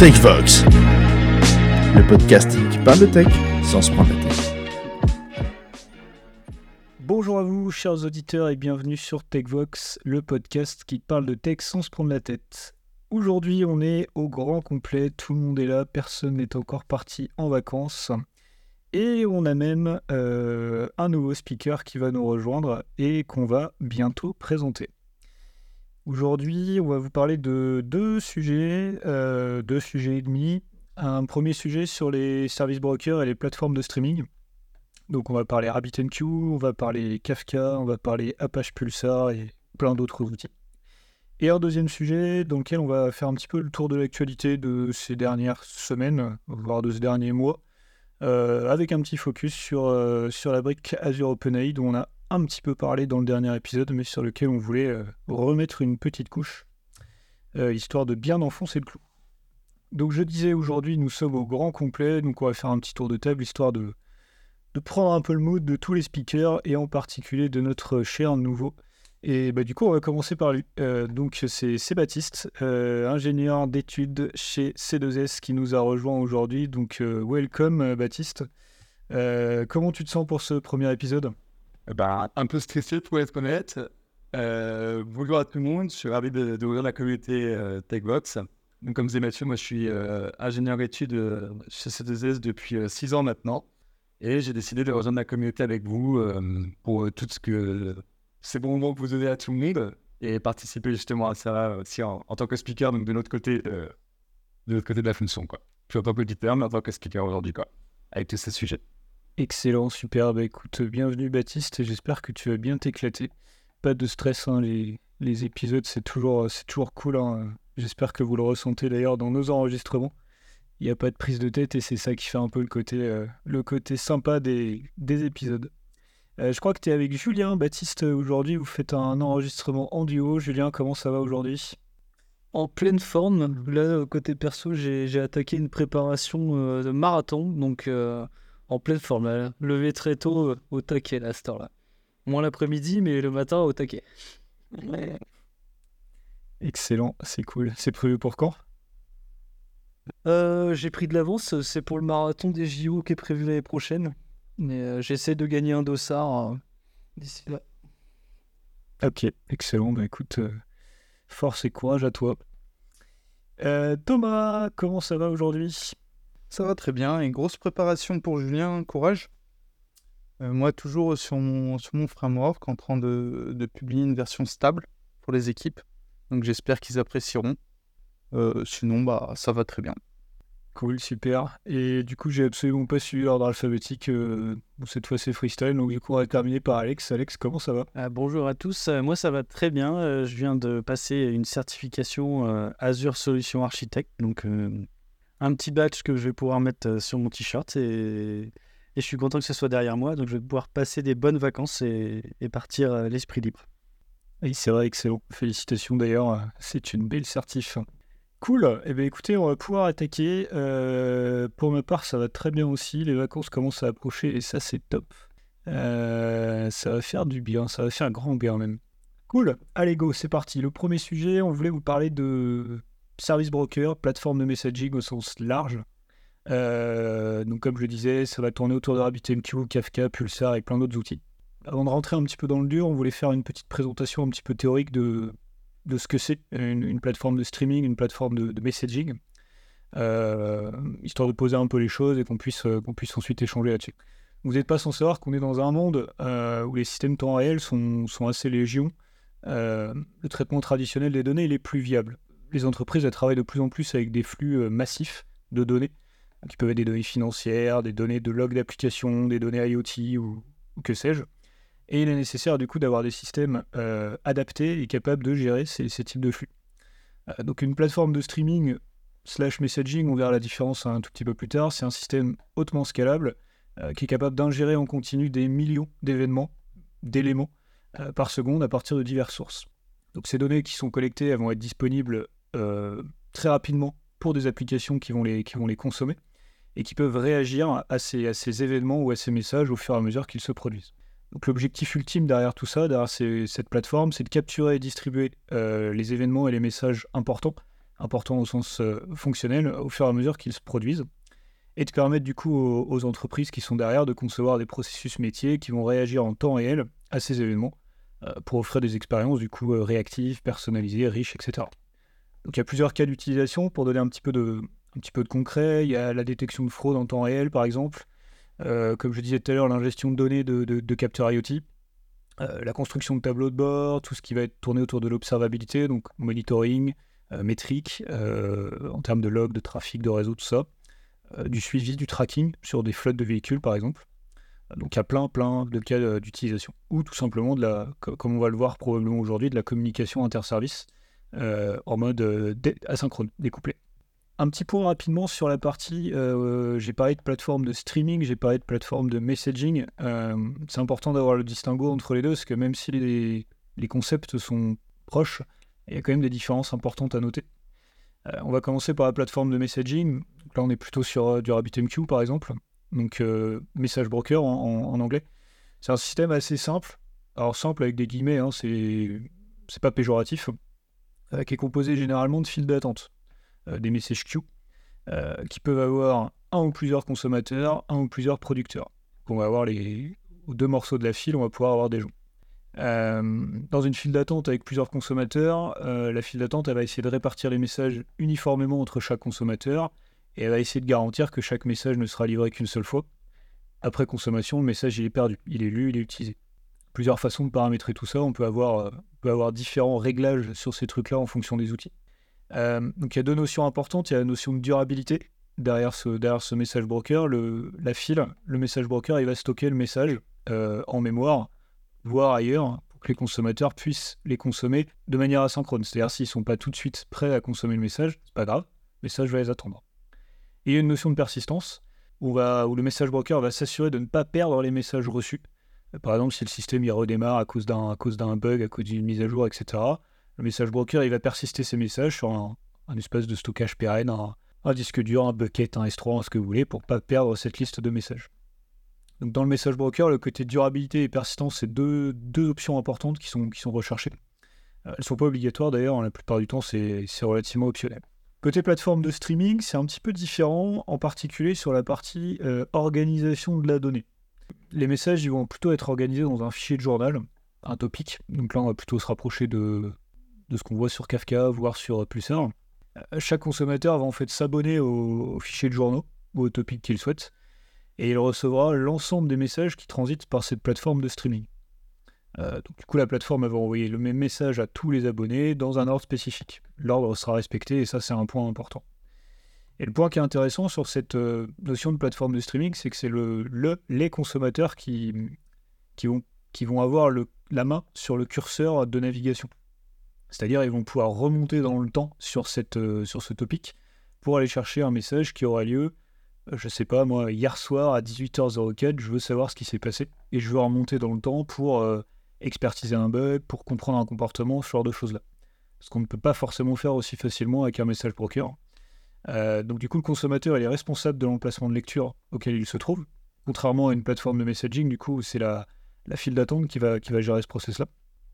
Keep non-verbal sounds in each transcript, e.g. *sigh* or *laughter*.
TechVox, le podcasting qui parle de tech sans se prendre la tête. Bonjour à vous, chers auditeurs, et bienvenue sur TechVox, le podcast qui parle de tech sans se prendre la tête. Aujourd'hui, on est au grand complet, tout le monde est là, personne n'est encore parti en vacances. Et on a même euh, un nouveau speaker qui va nous rejoindre et qu'on va bientôt présenter. Aujourd'hui, on va vous parler de deux sujets, euh, deux sujets et demi. Un premier sujet sur les services brokers et les plateformes de streaming. Donc on va parler RabbitMQ, on va parler Kafka, on va parler Apache Pulsar et plein d'autres outils. Et un deuxième sujet dans lequel on va faire un petit peu le tour de l'actualité de ces dernières semaines, voire de ces derniers mois, euh, avec un petit focus sur, euh, sur la brique Azure OpenAI dont on a un petit peu parlé dans le dernier épisode, mais sur lequel on voulait euh, remettre une petite couche, euh, histoire de bien enfoncer le clou. Donc je disais aujourd'hui, nous sommes au grand complet, donc on va faire un petit tour de table, histoire de, de prendre un peu le mood de tous les speakers, et en particulier de notre cher nouveau. Et bah, du coup, on va commencer par lui. Euh, donc c'est Baptiste, ingénieur d'études chez C2S, qui nous a rejoint aujourd'hui. Donc welcome Baptiste. comment tu te sens pour ce premier épisode? Eh ben, un peu stressé pour être honnête. Euh, bonjour à tout le monde, je suis ravi d'ouvrir la communauté euh, TechVox. Donc, comme disait Mathieu, moi je suis euh, ingénieur d'études euh, chez C2S depuis 6 ans maintenant. Et j'ai décidé de rejoindre la communauté avec vous pour tout ce que c'est bon moment que vous donnez à tout le monde et participer justement à ça aussi en, tant que speaker, donc de notre côté, de côté de la fonction. Quoi. Suis en tant qu'auditeur, mais en tant que speaker aujourd'hui, avec tous ces sujets. Excellent, super. Bah, écoute, bienvenue Baptiste, j'espère que tu vas bien t'éclater. Pas de stress, hein, les, épisodes, c'est toujours, c'est toujours cool. Hein. J'espère que vous le ressentez d'ailleurs dans nos enregistrements. Il n'y a pas de prise de tête et c'est ça qui fait un peu le côté, euh, le côté sympa des, des épisodes. Euh, je crois que tu es avec Julien, Baptiste, aujourd'hui. Vous faites un enregistrement en duo. Julien, comment ça va aujourd'hui? En pleine forme. Là, côté perso, j'ai attaqué une préparation euh, de marathon. Donc, en pleine forme. Là. Levé très tôt euh, au taquet là, à cette heure-là. Moins l'après-midi, mais le matin au taquet. Excellent, c'est cool. C'est prévu pour quand? Euh, J'ai pris de l'avance, c'est pour le marathon des JO qui est prévu l'année prochaine. Mais euh, j'essaie de gagner un dossard d'ici là. Ok, excellent. Bah écoute, force et courage à toi. Thomas, comment ça va aujourd'hui? Ça va très bien. Une grosse préparation pour Julien. Courage. Euh, moi, toujours sur mon, sur mon framework, en train de, de, publier une version stable pour les équipes. Donc, j'espère qu'ils apprécieront. Euh, sinon, bah, ça va très bien. Cool, super. Et du coup, j'ai absolument pas suivi l'ordre alphabétique. Euh, cette fois, c'est freestyle. Donc, du coup, on va terminer par Alex. Alex, comment ça va? Ah, Bonjour à tous. moi, ça va très bien. je viens de passer une certification Azure Solution Architect. Donc, un petit badge que je vais pouvoir mettre euh, sur mon t-shirt et... je suis content que ce soit derrière moi. Donc je vais pouvoir passer des bonnes vacances et, partir euh, l'esprit libre. Oui, c'est vrai, excellent. Félicitations d'ailleurs, euh, c'est une belle certif. Cool, eh bien écoutez, on va pouvoir attaquer. pour ma part, ça va très bien aussi. Les vacances commencent à approcher et ça, c'est top. ça va faire du bien, ça va faire grand bien même. Cool, allez go, c'est parti. Le premier sujet, on voulait vous parler de service broker, plateforme de messaging au sens large. Euh, donc comme je le disais, ça va tourner autour de RabbitMQ, Kafka, Pulsar et plein d'autres outils. Avant de rentrer un petit peu dans le dur, on voulait faire une petite présentation un petit peu théorique de, de ce que c'est une, plateforme de streaming, une plateforme de, messaging, euh, histoire de poser un peu les choses et qu'on puisse, euh, qu'on puisse ensuite échanger là-dessus. Vous n'êtes pas sans savoir qu'on est dans un monde où les systèmes temps réel sont, sont assez légions. le traitement traditionnel des données il est plus viable les entreprises travaillent de plus en plus avec des flux euh, massifs de données, qui peuvent être des données financières, des données de log d'application, des données IoT ou, que sais-je. Et il est nécessaire du coup d'avoir des systèmes euh, adaptés et capables de gérer ces, types de flux. Euh, donc une plateforme de streaming slash messaging, on verra la différence un tout petit peu plus tard, c'est un système hautement scalable qui est capable d'ingérer en continu des millions d'événements, d'éléments par seconde à partir de diverses sources. Donc ces données qui sont collectées, vont être disponibles très rapidement pour des applications qui vont les, consommer et qui peuvent réagir à ces, événements ou à ces messages au fur et à mesure qu'ils se produisent. Donc l'objectif ultime derrière tout ça, derrière cette plateforme, c'est de capturer et distribuer euh, les événements et les messages importants importants au sens fonctionnel au fur et à mesure qu'ils se produisent et de permettre du coup aux, entreprises qui sont derrière de concevoir des processus métiers qui vont réagir en temps réel à ces événements pour offrir des expériences du coup réactives, personnalisées, riches, etc. Donc il y a plusieurs cas d'utilisation pour donner un petit peu de, concret. Il y a la détection de fraude en temps réel par exemple, comme je disais tout à l'heure, l'ingestion de données de, capteurs IoT, la construction de tableaux de bord, tout ce qui va être tourné autour de l'observabilité, donc monitoring, métrique, en termes de log, de trafic, de réseau, tout ça. Euh, du suivi, du tracking sur des flottes de véhicules, par exemple. Donc il y a plein, plein de cas euh, d'utilisation. Ou tout simplement, de la, comme on va le voir probablement aujourd'hui, de la communication interservice euh, en mode asynchrone, découplé. Un petit point rapidement sur la partie, j'ai parlé de plateforme de streaming, j'ai parlé de plateforme de messaging. c'est important d'avoir le distinguo entre les deux, parce que même si les, concepts sont proches, il y a quand même des différences importantes à noter. on va commencer par la plateforme de messaging là, on est plutôt sur euh, du RabbitMQ, par exemple. Donc, euh, message broker en, anglais. C'est un système assez simple. Alors, simple avec des guillemets, hein, c'est pas péjoratif. Euh, qui est composé généralement de files d'attente. des messages queue. qui peuvent avoir un ou plusieurs consommateurs, un ou plusieurs producteurs. on va avoir les deux morceaux de la file, on va pouvoir avoir des gens. dans une file d'attente avec plusieurs consommateurs, la file d'attente va essayer de répartir les messages uniformément entre chaque consommateur et elle va essayer de garantir que chaque message ne sera livré qu'une seule fois. Après consommation, le message il est perdu, il est lu, il est utilisé. Plusieurs façons de paramétrer tout ça, on peut avoir, euh, différents réglages sur ces trucs-là en fonction des outils. Euh, donc il y a deux notions importantes, il y a la notion de durabilité. Derrière ce, message broker, la file, le message broker, il va stocker le message euh, en mémoire, voire ailleurs, pour que les consommateurs puissent les consommer de manière asynchrone. C'est-à-dire s'ils ne sont pas tout de suite prêts à consommer le message, c'est pas grave, le message va les attendre. Et il y a une notion de persistance où le message broker va s'assurer de ne pas perdre les messages reçus. Par exemple, si le système redémarre à cause d'un, bug, à cause d'une mise à jour, etc., le message broker il va persister ces messages sur un, espace de stockage pérenne, un, disque dur, un bucket, un S3, ce que vous voulez, pour ne pas perdre cette liste de messages. Donc dans le message broker, le côté durabilité et persistance, c'est deux, options importantes qui sont, recherchées. Euh, elles ne sont pas obligatoires d'ailleurs, la plupart du temps c'est, c'est relativement optionnel. Côté plateforme de streaming, c'est un petit peu différent, en particulier sur la partie euh, organisation de la donnée. Les messages vont plutôt être organisés dans un fichier de journal, un topic. Donc là, on va plutôt se rapprocher de, ce qu'on voit sur Kafka, voire sur Pulsar. Chaque consommateur va en fait s'abonner au, fichier de journaux ou au topic qu'il souhaite, et il recevra l'ensemble des messages qui transitent par cette plateforme de streaming. Euh, donc, du coup, la plateforme va envoyer le même message à tous les abonnés dans un ordre spécifique. L'ordre sera respecté et ça, c'est un point important. Et le point qui est intéressant sur cette euh, notion de plateforme de streaming, c'est que c'est le, les consommateurs qui, vont, avoir la main sur le curseur de navigation. C'est-à-dire, ils vont pouvoir remonter dans le temps sur, euh, ce topic pour aller chercher un message qui aura lieu, je sais pas, moi, hier soir à 18h04, je veux savoir ce qui s'est passé et je veux remonter dans le temps pour expertiser un bug, pour comprendre un comportement, ce genre de choses-là. Ce qu'on ne peut pas forcément faire aussi facilement avec un message broker. Euh, donc du coup, le consommateur est responsable de l'emplacement de lecture auquel il se trouve, contrairement à une plateforme de messaging, du coup, c'est la, file d'attente qui va, gérer ce process-là.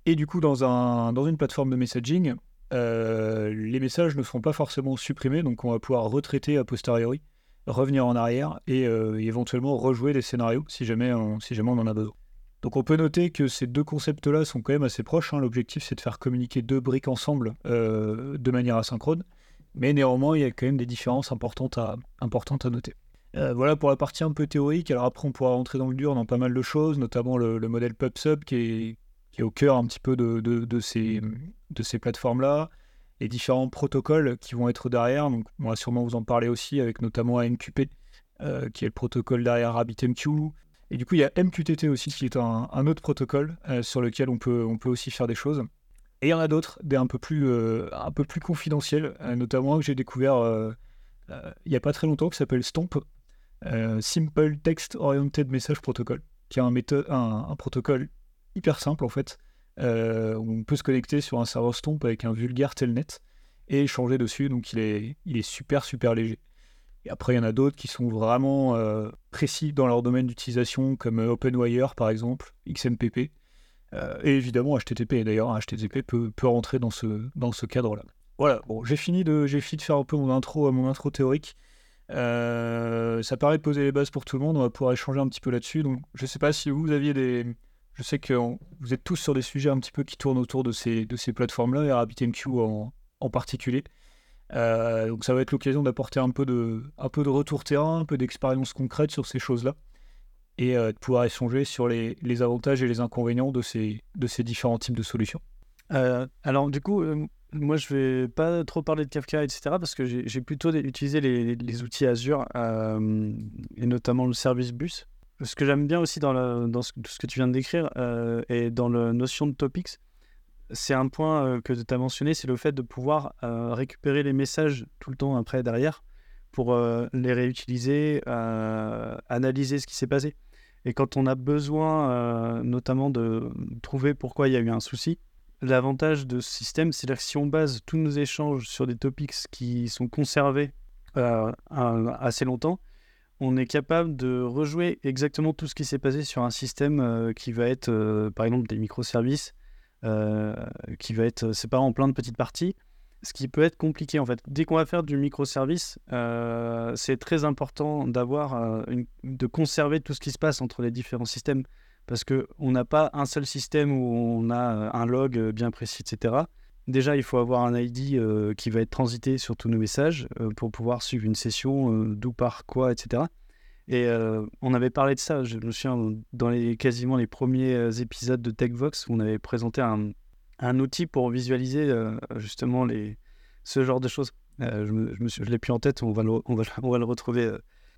Et du coup, dans, un, dans une plateforme de messaging, euh, les messages ne seront pas forcément supprimés, donc on va pouvoir retraiter a posteriori, revenir en arrière et euh, éventuellement rejouer des scénarios si jamais, on en a besoin. Donc on peut noter que ces deux concepts-là sont quand même assez proches. Hein. L'objectif c'est de faire communiquer deux briques ensemble de manière asynchrone. Mais néanmoins, il y a quand même des différences importantes à, noter. Euh, voilà pour la partie un peu théorique. Alors après, on pourra rentrer dans le dur dans pas mal de choses, notamment le, modèle PubSub qui est, qui est, au cœur un petit peu de, ces, plateformes-là. Les différents protocoles qui vont être derrière. Donc, on va sûrement vous en parler aussi, avec notamment AMQP, euh, qui est le protocole derrière RabbitMQ. Et du coup, il y a MQTT aussi, qui est un, autre protocole euh, sur lequel on peut aussi faire des choses. Et il y en a d'autres, des un peu plus, euh, confidentiels, euh, notamment que j'ai découvert il n'y a pas très longtemps, qui s'appelle STOMP, Simple Text Oriented Message Protocol, qui est un, protocole hyper simple en fait. on peut se connecter sur un serveur STOMP avec un vulgaire telnet et échanger dessus, donc il est, il est super super léger. Et après, il y en a d'autres qui sont vraiment euh, précis dans leur domaine d'utilisation, comme euh, OpenWire par exemple, XMPP, euh, et évidemment HTTP. D'ailleurs, HTTP peut, rentrer dans ce, cadre-là. voilà, bon, j'ai fini, de, faire un peu mon intro, mon intro théorique. Euh, ça paraît poser les bases pour tout le monde. On va pouvoir échanger un petit peu là-dessus. Donc, je ne sais pas si vous aviez des. Je sais que vous êtes tous sur des sujets un petit peu qui tournent autour de ces, plateformes-là, et RabbitMQ en, en particulier. Euh, donc, ça va être l'occasion d'apporter un, un peu de retour terrain, un peu d'expérience concrète sur ces choses-là, et euh, de pouvoir échanger sur les, avantages et les inconvénients de ces, différents types de solutions. alors, du coup, moi, je vais pas trop parler de Kafka, etc., parce que j'ai plutôt utilisé les, outils Azure, euh, et notamment le service bus. Ce que j'aime bien aussi dans, ce, ce, que tu viens de décrire, euh, et dans la notion de topics, c'est un point euh, que tu as mentionné, c'est le fait de pouvoir récupérer les messages tout le temps après, derrière, pour les réutiliser, analyser ce qui s'est passé. Et quand on a besoin, notamment, de trouver pourquoi il y a eu un souci, L'avantage de ce système, c'est que si on base tous nos échanges sur des topics qui sont conservés euh, assez longtemps, on est capable de rejouer exactement tout ce qui s'est passé sur un système euh, qui va être, euh, par exemple, des microservices, qui va être séparé en plein de petites parties, ce qui peut être compliqué en fait. Dès qu'on va faire du microservice, c'est très important d'avoir, de conserver tout ce qui se passe entre les différents systèmes parce qu'on n'a pas un seul système où on a euh, un log euh, bien précis, etc. Déjà, il faut avoir un ID euh, qui va être transité sur tous nos messages pour pouvoir suivre une session, d'où par quoi, etc. Et on avait parlé de ça, je me souviens, dans les, quasiment les premiers épisodes de TechVox, où on avait présenté un, un outil pour visualiser justement les, ce genre de choses. je, me, je, me suis, je l'ai plus en tête, on va le, on va, *laughs* on va le retrouver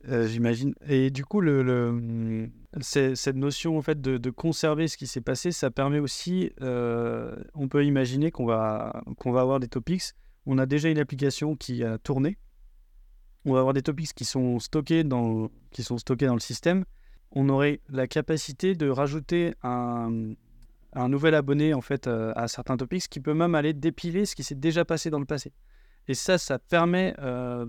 euh, j'imagine. Et du coup, le, cette notion en fait de, conserver ce qui s'est passé, ça permet aussi, euh, on peut imaginer qu'on va, qu'on va avoir des topics. On a déjà une application qui a tourné. On va avoir des topics qui sont stockés dans, qui sont stockés dans le système. On aurait la capacité de rajouter un, un nouvel abonné en fait euh, à certains topics qui peut même aller dépiler ce qui s'est déjà passé dans le passé. Et ça, ça permet euh,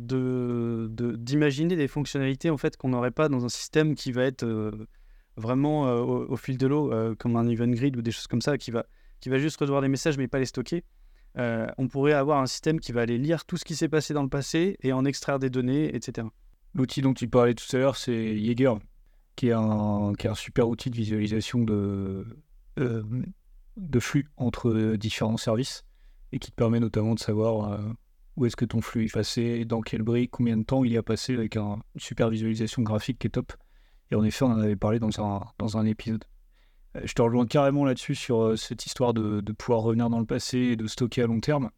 d'imaginer des fonctionnalités en fait qu'on n'aurait pas dans un système qui va être euh, vraiment euh, au, fil de l'eau, comme un event grid ou des choses comme ça, qui va, qui va juste recevoir des messages mais pas les stocker. on pourrait avoir un système qui va aller lire tout ce qui s'est passé dans le passé et en extraire des données, etc. L'outil dont tu parlais tout à l'heure, c'est Jaeger, qui est, un, qui est un super outil de visualisation de, de flux entre différents services et qui te permet notamment de savoir où est-ce que ton flux est passé, dans quel brique, combien de temps il y a passé avec un, une super visualisation graphique qui est top. Et en effet, on en avait parlé dans un, dans un épisode. Euh, je te rejoins carrément là-dessus sur euh, cette histoire de, de, pouvoir revenir dans le passé et de stocker à long terme.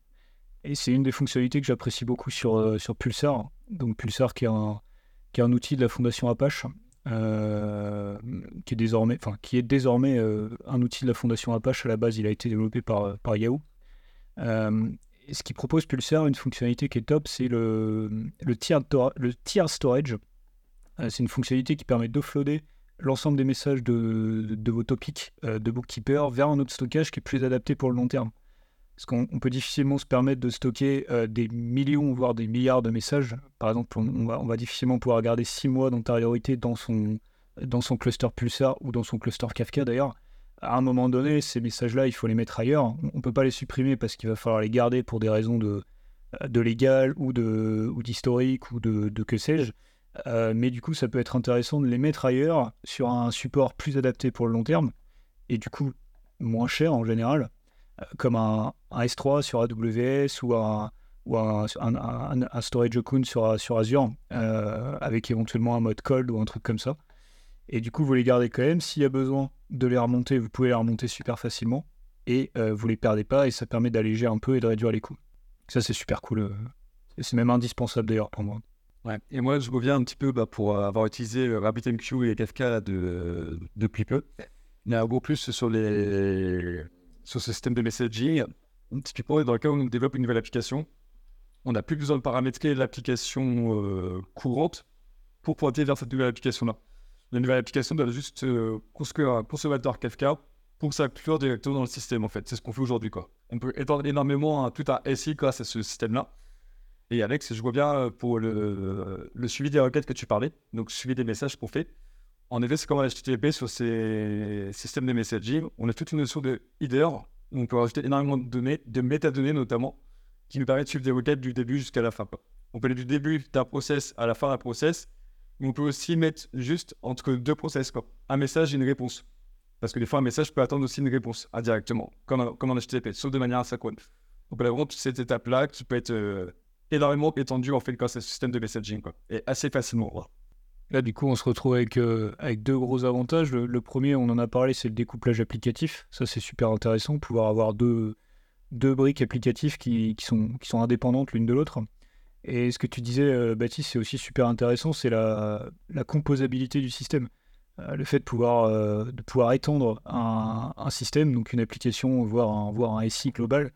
Et c'est une des fonctionnalités que j'apprécie beaucoup sur, euh, sur Pulsar. Donc Pulsar qui est un, qui est un outil de la fondation Apache, qui est désormais, enfin, qui est désormais un outil de la fondation Apache. À la base, il a été développé par, par Yahoo ce qui propose Pulsar, une fonctionnalité qui est top, c'est le, tier, tier storage. Euh, c'est une fonctionnalité qui permet d'offloader l'ensemble des messages de, de vos topics euh, de Bookkeeper vers un autre stockage qui est plus adapté pour le long terme. Parce qu'on peut difficilement se permettre de stocker euh, des millions, voire des milliards de messages. Par exemple, on, va, difficilement pouvoir garder six mois d'antériorité dans son, dans son cluster Pulsar ou dans son cluster Kafka d'ailleurs à un moment donné, ces messages-là, il faut les mettre ailleurs. On ne peut pas les supprimer parce qu'il va falloir les garder pour des raisons de, de légal ou d'historique ou, de, de, que sais-je. Euh, mais du coup, ça peut être intéressant de les mettre ailleurs sur un support plus adapté pour le long terme et du coup moins cher en général, comme un, S3 sur AWS ou un, ou un, un, storage Okun sur, sur Azure euh, avec éventuellement un mode cold ou un truc comme ça. Et du coup, vous les gardez quand même. S'il y a besoin de les remonter, vous pouvez les remonter super facilement. Et euh, vous les perdez pas. Et ça permet d'alléger un peu et de réduire les coûts. Ça, c'est super cool. Euh. C'est même indispensable d'ailleurs pour moi. Ouais. Et moi, je reviens un petit peu bah, pour avoir utilisé RabbitMQ et Kafka de, depuis peu. Il y a beaucoup plus sur, les, sur ce système de messaging. Typiquement, dans le cas où on développe une nouvelle application, on n'a plus besoin de paramétrer l'application euh, courante pour pointer vers cette nouvelle application-là la nouvelle application doit juste euh, construire un consommateur Kafka pour s'inclure directement dans le système, en fait. C'est ce qu'on fait aujourd'hui, quoi. On peut étendre énormément tout un SI grâce à ce système-là. Et Alex, je vois bien euh, pour le, le, suivi des requêtes que tu parlais, donc suivi des messages qu'on fait. En effet, c'est comme un HTTP sur ces systèmes de messaging. On a toute une notion de header, on peut rajouter énormément de données, de métadonnées notamment, qui nous permet de suivre des requêtes du début jusqu'à la fin. On peut aller du début d'un process à la fin d'un process, mais on peut aussi mettre juste entre deux process, un message et une réponse. Parce que des fois, un message peut attendre aussi une réponse indirectement, comme un, un HTTP, sauf de manière asynchrone. On a vraiment toute cette étape-là qui peut être euh, énormément étendue en fait grâce à ce système de messaging, quoi, et assez facilement. Là, du coup, on se retrouve avec, euh, deux gros avantages. Le, premier, on en a parlé, c'est le découplage applicatif. Ça, c'est super intéressant, pouvoir avoir deux, briques applicatives qui, sont, indépendantes l'une de l'autre. Et ce que tu disais, euh, Baptiste, c'est aussi super intéressant, c'est la, composabilité du système. Euh, le fait de pouvoir, étendre un, système, donc une application, voire un, voire un SI global,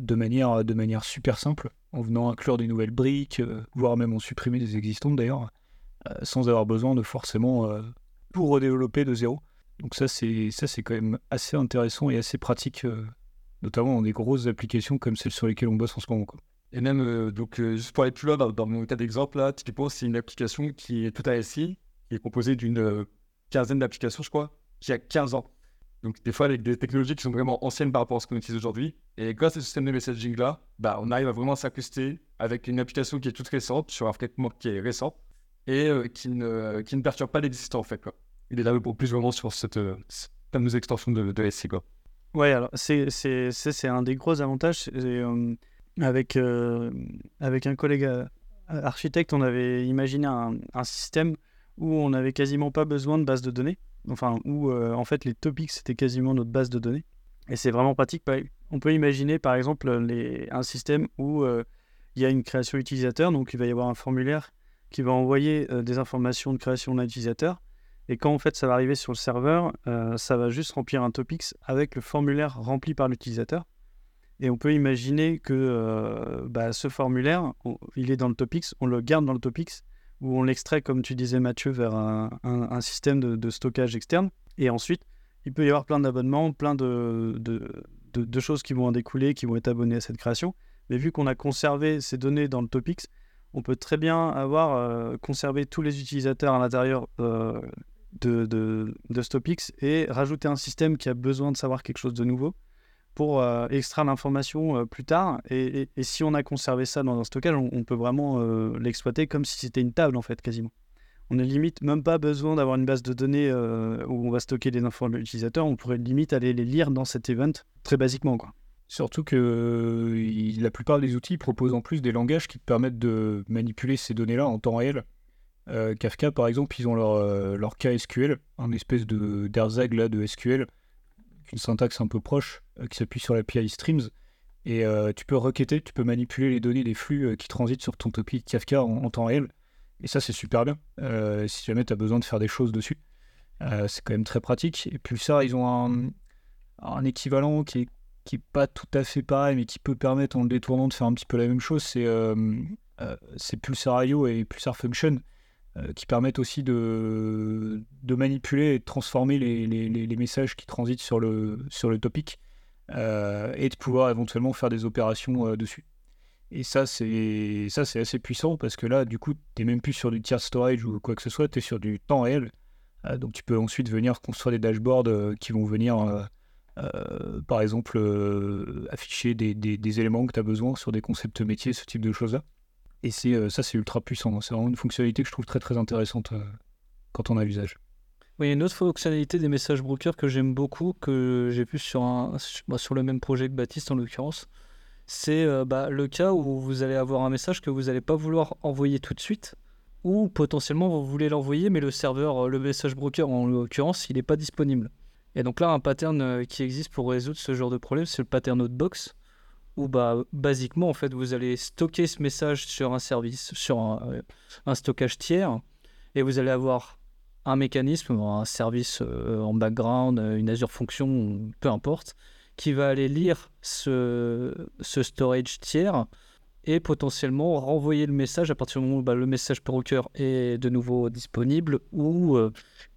de manière super simple, en venant inclure des nouvelles briques, voire même en supprimer des existantes d'ailleurs. Euh, sans avoir besoin de forcément euh, tout redévelopper de zéro. Donc ça c'est ça c'est quand même assez intéressant et assez pratique, euh, notamment dans des grosses applications comme celles sur lesquelles on bosse en ce moment. Et même, donc, juste pour aller plus loin, dans, mon cas d'exemple, là, typiquement, c'est une application qui est tout à SI, qui est composée d'une quinzaine d'applications, je crois, qui a 15 ans. Donc, des fois, avec des technologies qui sont vraiment anciennes par rapport à ce qu'on utilise aujourd'hui. Et grâce à ce système de messaging-là, bah, on arrive à vraiment s'accuster avec une application qui est toute récente, sur un framework qui est récent, et euh, qui, ne, qui ne perturbe pas l'existant en fait. Quoi. Il est là pour plus vraiment sur cette, euh, fameuse extension de, de SC. Quoi. Alors c'est, un des gros avantages. Euh, avec, avec un collègue architecte, on avait imaginé un, un, système où on n'avait quasiment pas besoin de base de données. Enfin, où en fait les topics c'était quasiment notre base de données. Et c'est vraiment pratique. On peut imaginer par exemple les, un système où il y a une création utilisateur, donc il va y avoir un formulaire qui va envoyer euh, des informations de création d'un utilisateur. Et quand en fait ça va arriver sur le serveur, euh, ça va juste remplir un topics avec le formulaire rempli par l'utilisateur. Et on peut imaginer que euh, bah, ce formulaire, il est dans le topics, on le garde dans le topics, ou on l'extrait, comme tu disais Mathieu, vers un, système de, stockage externe. Et ensuite, il peut y avoir plein d'abonnements, plein de, choses qui vont en découler, qui vont être abonnés à cette création. Mais vu qu'on a conservé ces données dans le topics, on peut très bien avoir euh, conservé tous les utilisateurs à l'intérieur euh, de, Stopix et rajouter un système qui a besoin de savoir quelque chose de nouveau pour euh, extraire l'information plus tard. Et, si on a conservé ça dans un stockage, on, peut vraiment l'exploiter comme si c'était une table en fait, quasiment. On n'a limite même pas besoin d'avoir une base de données où on va stocker des informations de l'utilisateur. On pourrait limite aller les lire dans cet event très basiquement. Quoi. Surtout que euh, la plupart des outils proposent en plus des langages qui permettent de manipuler ces données-là en temps réel. Euh, Kafka, par exemple, ils ont leur, euh, leur KSQL, un espèce de là de SQL, une syntaxe un peu proche, qui s'appuie sur l'API Streams. Et tu peux requêter, tu peux manipuler les données des flux qui transitent sur ton topic Kafka en, temps réel. Et ça, c'est super bien. si jamais tu as besoin de faire des choses dessus, c'est quand même très pratique. Et puis ça, ils ont un, un équivalent qui est qui n'est pas tout à fait pareil, mais qui peut permettre en le détournant de faire un petit peu la même chose, c'est euh, euh Pulsar IO et Pulsar Function euh, qui permettent aussi de, de, manipuler et de transformer les, les, messages qui transitent sur le, sur le topic et de pouvoir éventuellement faire des opérations dessus. Et ça c'est assez puissant parce que là, du coup, tu n'es même plus sur du tier storage ou quoi que ce soit, tu es sur du temps réel. donc tu peux ensuite venir construire des dashboards qui vont venir euh, par exemple, euh, afficher des, éléments que tu as besoin sur des concepts métiers, ce type de choses-là. Et c'est euh, ça, c'est ultra puissant. C'est vraiment une fonctionnalité que je trouve très très intéressante quand on a l'usage. Oui, une autre fonctionnalité des messages brokers que j'aime beaucoup, que j'ai vu sur, un, bah, sur le même projet que Baptiste en l'occurrence. C'est bah, le cas où vous allez avoir un message que vous n'allez pas vouloir envoyer tout de suite, ou potentiellement vous voulez l'envoyer, mais le serveur, le message broker en l'occurrence, il n'est pas disponible. Et donc là, un pattern euh, qui existe pour résoudre ce genre de problème, c'est le pattern outbox, où bah, basiquement, en fait, vous allez stocker ce message sur un service, sur un, euh, stockage tiers, et vous allez avoir un mécanisme, un service euh, en background, une Azure Function, peu importe, qui va aller lire ce, ce storage tiers et potentiellement renvoyer le message à partir du moment où bah, le message broker est de nouveau disponible ou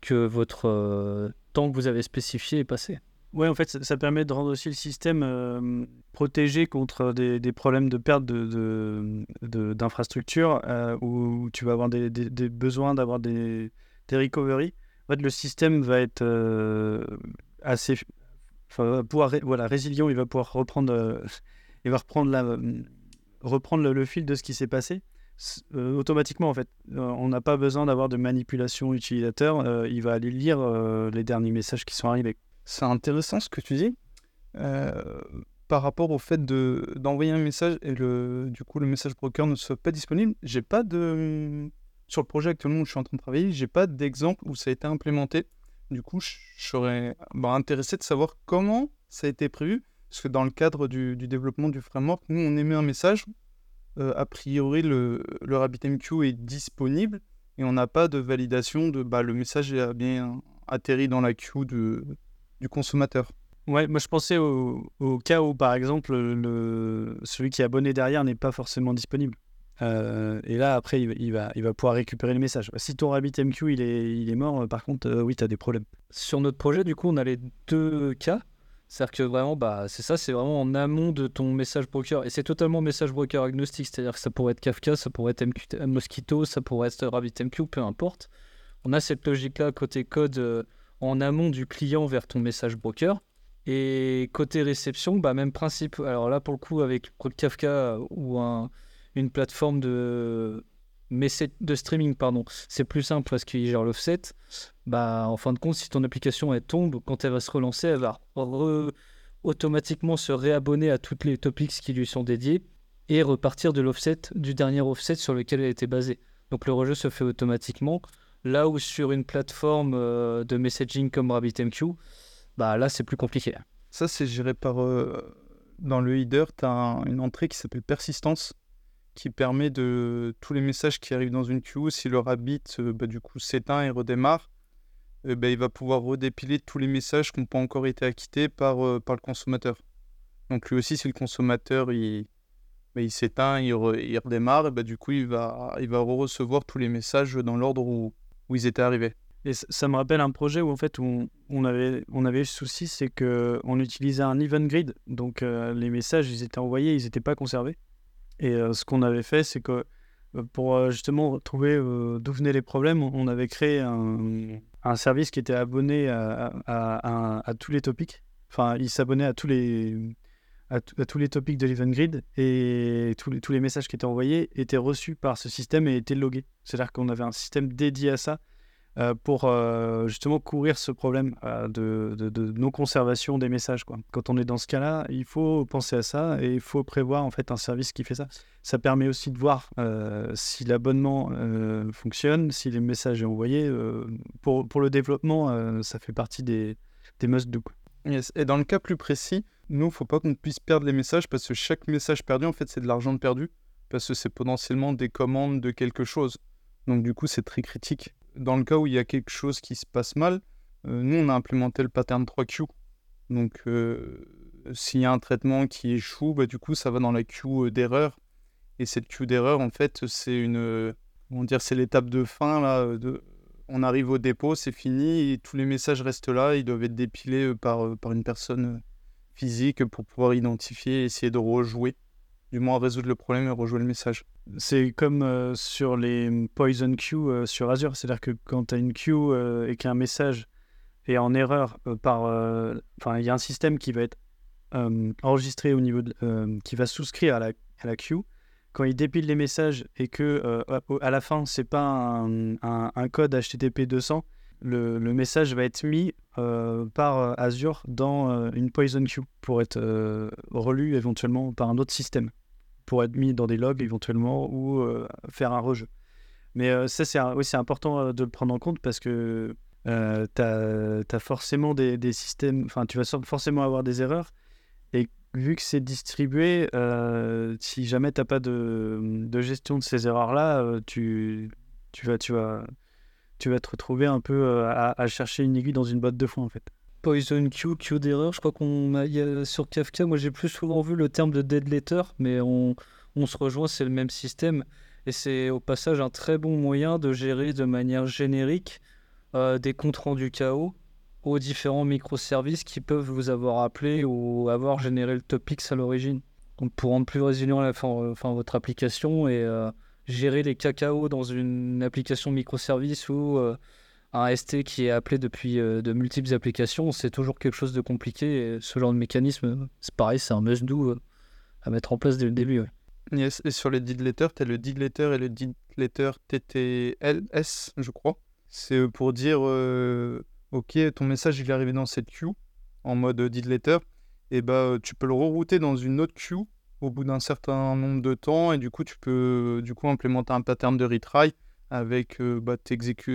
que votre tant que vous avez spécifié et passé. Oui, en fait, ça, permet de rendre aussi le système euh, protégé contre des, des, problèmes de perte d'infrastructures de, de, euh, où tu vas avoir des, des, besoins d'avoir des, recovery. En fait, le système va être euh, assez. Enfin, pouvoir, voilà, résilient, il va pouvoir reprendre, *laughs* il va reprendre la, reprendre le, fil de ce qui s'est passé euh, automatiquement en fait. Euh, on n'a pas besoin d'avoir de manipulation utilisateur. euh, il va aller lire les derniers messages qui sont arrivés. C'est intéressant ce que tu dis. par rapport au fait de d'envoyer un message et le du coup le message broker ne soit pas disponible, j'ai pas de sur le projet actuellement où je suis en train de travailler, j'ai pas d'exemple où ça a été implémenté. Du coup, je serais bah, intéressé de savoir comment ça a été prévu, parce que dans le cadre du développement du framework, nous on émet un message, euh, a priori le, le RabbitMQ est disponible et on n'a pas de validation de bah, le message a bien atterri dans la queue de, du consommateur. Ouais, moi je pensais au, au cas où par exemple le, celui qui est abonné derrière n'est pas forcément disponible. Euh, et là après il, va- il va, il va pouvoir récupérer le message. Si ton RabbitMQ il est, il est mort, euh, par contre euh, oui tu as des problèmes. Sur notre projet, du coup, on a les deux cas. C'est-à-dire que vraiment, bah, c'est ça, c'est vraiment en amont de ton message broker. Et c'est totalement message broker agnostique. C'est-à-dire que ça pourrait être Kafka, ça pourrait être MQ Mosquito, ça pourrait être RabbitMQ, peu importe. On a cette logique-là côté code euh, en amont du client vers ton message broker. Et côté réception, bah, même principe. Alors là, pour le coup, avec Kafka euh, ou un- une plateforme de, de streaming, pardon, c'est plus simple parce qu'il gère l'offset bah, en fin de compte, si ton application elle tombe, quand elle va se relancer, elle va automatiquement se réabonner à toutes les topics qui lui sont dédiés et repartir de l'offset, du dernier offset sur lequel elle était basée. Donc le rejet se fait automatiquement. Là où sur une plateforme euh, de messaging comme RabbitMQ, bah là c'est plus compliqué. Ça, c'est géré par. euh, dans le header, tu as une entrée qui s'appelle persistance, qui permet de. Tous les messages qui arrivent dans une queue, si le rabbit euh, bah, du coup s'éteint et redémarre, euh, bah, il va pouvoir redépiler tous les messages qui n'ont pas encore été acquittés par, euh, par le consommateur. Donc lui aussi, si le consommateur il, il s'éteint, il, re- redémarre, et bah, du coup, il va, il va recevoir tous les messages dans l'ordre où, où ils étaient arrivés. Et ça me rappelle un projet où en fait on, avait on avait eu ce souci, c'est que on utilisait un event grid, donc euh, les messages ils étaient envoyés, ils n'étaient pas conservés. Et euh, ce qu'on avait fait, c'est que pour justement trouver d'où venaient les problèmes, on avait créé un, un service qui était abonné à, tous les topics. Enfin, il s'abonnait à tous les à, tous les topics de l'event grid et tous les, tous les messages qui étaient envoyés étaient reçus par ce système et étaient logués. C'est-à-dire qu'on avait un système dédié à ça euh, pour euh, justement courir ce problème euh, de, de- non-conservation des messages. Quoi. Quand on est dans ce cas-là, il faut penser à ça et il faut prévoir en fait un service qui fait ça. Ça permet aussi de voir si l'abonnement fonctionne, si les messages sont envoyés. pour, pour le développement, ça fait partie des, des must-do. Et dans le cas plus précis, nous, faut pas qu'on puisse perdre les messages parce que chaque message perdu, en fait, c'est de l'argent perdu parce que c'est potentiellement des commandes de quelque chose. Donc, du coup, c'est très critique. Dans le cas où il y a quelque chose qui se passe mal, euh, nous, on a implémenté le pattern 3Q. Donc, euh, s'il y a un traitement qui échoue, bah, du coup, ça va dans la queue d'erreur. Et cette queue d'erreur, en fait, c'est une, euh, comment dire, c'est l'étape de fin là. on arrive au dépôt, c'est fini, et tous les messages restent là. Ils doivent être dépilés par, par une personne physique pour pouvoir identifier et essayer de rejouer, du moins résoudre le problème et rejouer le message. C'est comme euh, sur les Poison Queue euh, sur Azure, c'est-à-dire que quand tu as une queue et qu'un message est en erreur euh, par... euh, Enfin, il y a un système qui va être enregistré au niveau de... qui va souscrire à la, à la queue. Quand il dépile les messages et que à- la fin, c'est pas un, un- code HTTP 200, le, message va être mis par Azure dans une Poison Queue pour être relu éventuellement par un autre système pour être mis dans des logs éventuellement ou euh, faire un rejeu. Mais euh, ça, c'est oui, important euh, de le prendre en compte parce que euh, tu forcément des, systèmes, enfin, tu vas forcément avoir des erreurs. Et vu que c'est distribué, si jamais tu n'as pas de, gestion de ces erreurs-là, tu, vas, tu, vas, tu vas te retrouver un peu à, à chercher une aiguille dans une botte de foin en fait. Poison Q, Q d'erreur, je crois qu'on a, a- sur Kafka, moi j'ai plus souvent vu le terme de dead letter, mais on, se rejoint, c'est le même système. Et c'est au passage un très bon moyen de gérer de manière générique euh, des comptes rendus KO aux différents microservices qui peuvent vous avoir appelé ou avoir généré le topics à l'origine. Donc pour rendre plus résilient enfin, votre application et euh, gérer les KKO dans une application microservice ou euh, un ST qui est appelé depuis euh, de multiples applications, c'est toujours quelque chose de compliqué. Et ce genre de mécanisme, c'est pareil, c'est un must-do euh, à mettre en place dès le début. Yes, et sur les dead letters, tu as le dead letter et le dead letter TTLS, je crois. C'est euh, pour dire, ok, ton message il est arrivé dans cette queue en mode dead letter, et bah tu peux le rerouter dans une autre queue au bout d'un certain nombre de temps, et du coup tu peux du coup implémenter un pattern de retry avec, euh, bah,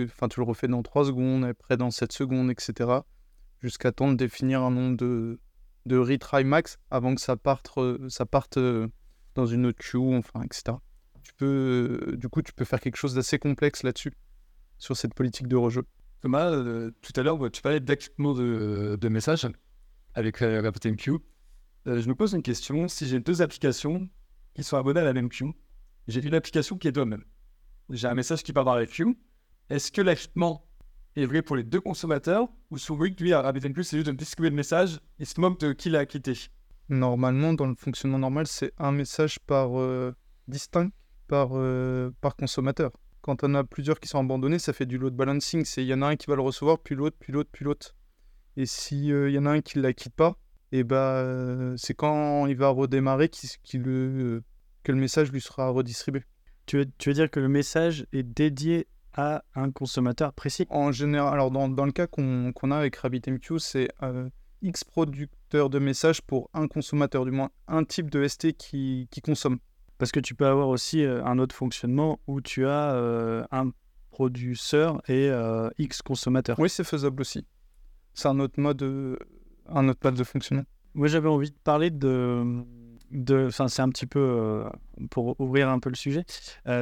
enfin tu le refais dans 3 secondes, après dans 7 secondes, etc. Jusqu'à temps de définir un nombre de, de retry max avant que ça parte, ça parte dans une autre queue, enfin, etc. Tu peux, du coup, tu peux faire quelque chose d'assez complexe là-dessus, sur cette politique de rejeu. Thomas, euh, tout à l'heure, tu parlais d'acquittement de, de messages avec euh, la. Euh, je me pose une question. Si j'ai deux applications qui sont abonnées à la même queue, j'ai une application qui est deux même. J'ai un message qui part dans queue. Est-ce que l'acquittement est vrai pour les deux consommateurs ou sur lui, à RabbitMQ, c'est juste de distribuer le message et se moque de qui l'a quitté? Normalement, dans le fonctionnement normal, c'est un message par euh, distinct par, euh, par consommateur. Quand on a plusieurs qui sont abandonnés, ça fait du load balancing. Il y en a un qui va le recevoir, puis l'autre, puis l'autre, puis l'autre. Et s'il euh, y en a un qui ne la quitte pas, et eh bah, c'est quand il va redémarrer que le message lui sera redistribué. Tu veux, tu veux dire que le message est dédié à un consommateur précis? En général, alors dans, dans le cas qu'on a avec RabbitMQ, c'est X producteurs de messages pour un consommateur, du moins un type de ST qui, consomme. Parce que tu peux avoir aussi euh, un autre fonctionnement où tu as euh, un producteur et euh, X consommateurs. Oui, c'est faisable aussi. C'est un autre mode, un autre mode de fonctionnement. Moi, j'avais envie de parler de, de, c'est un petit peu pour ouvrir un peu le sujet.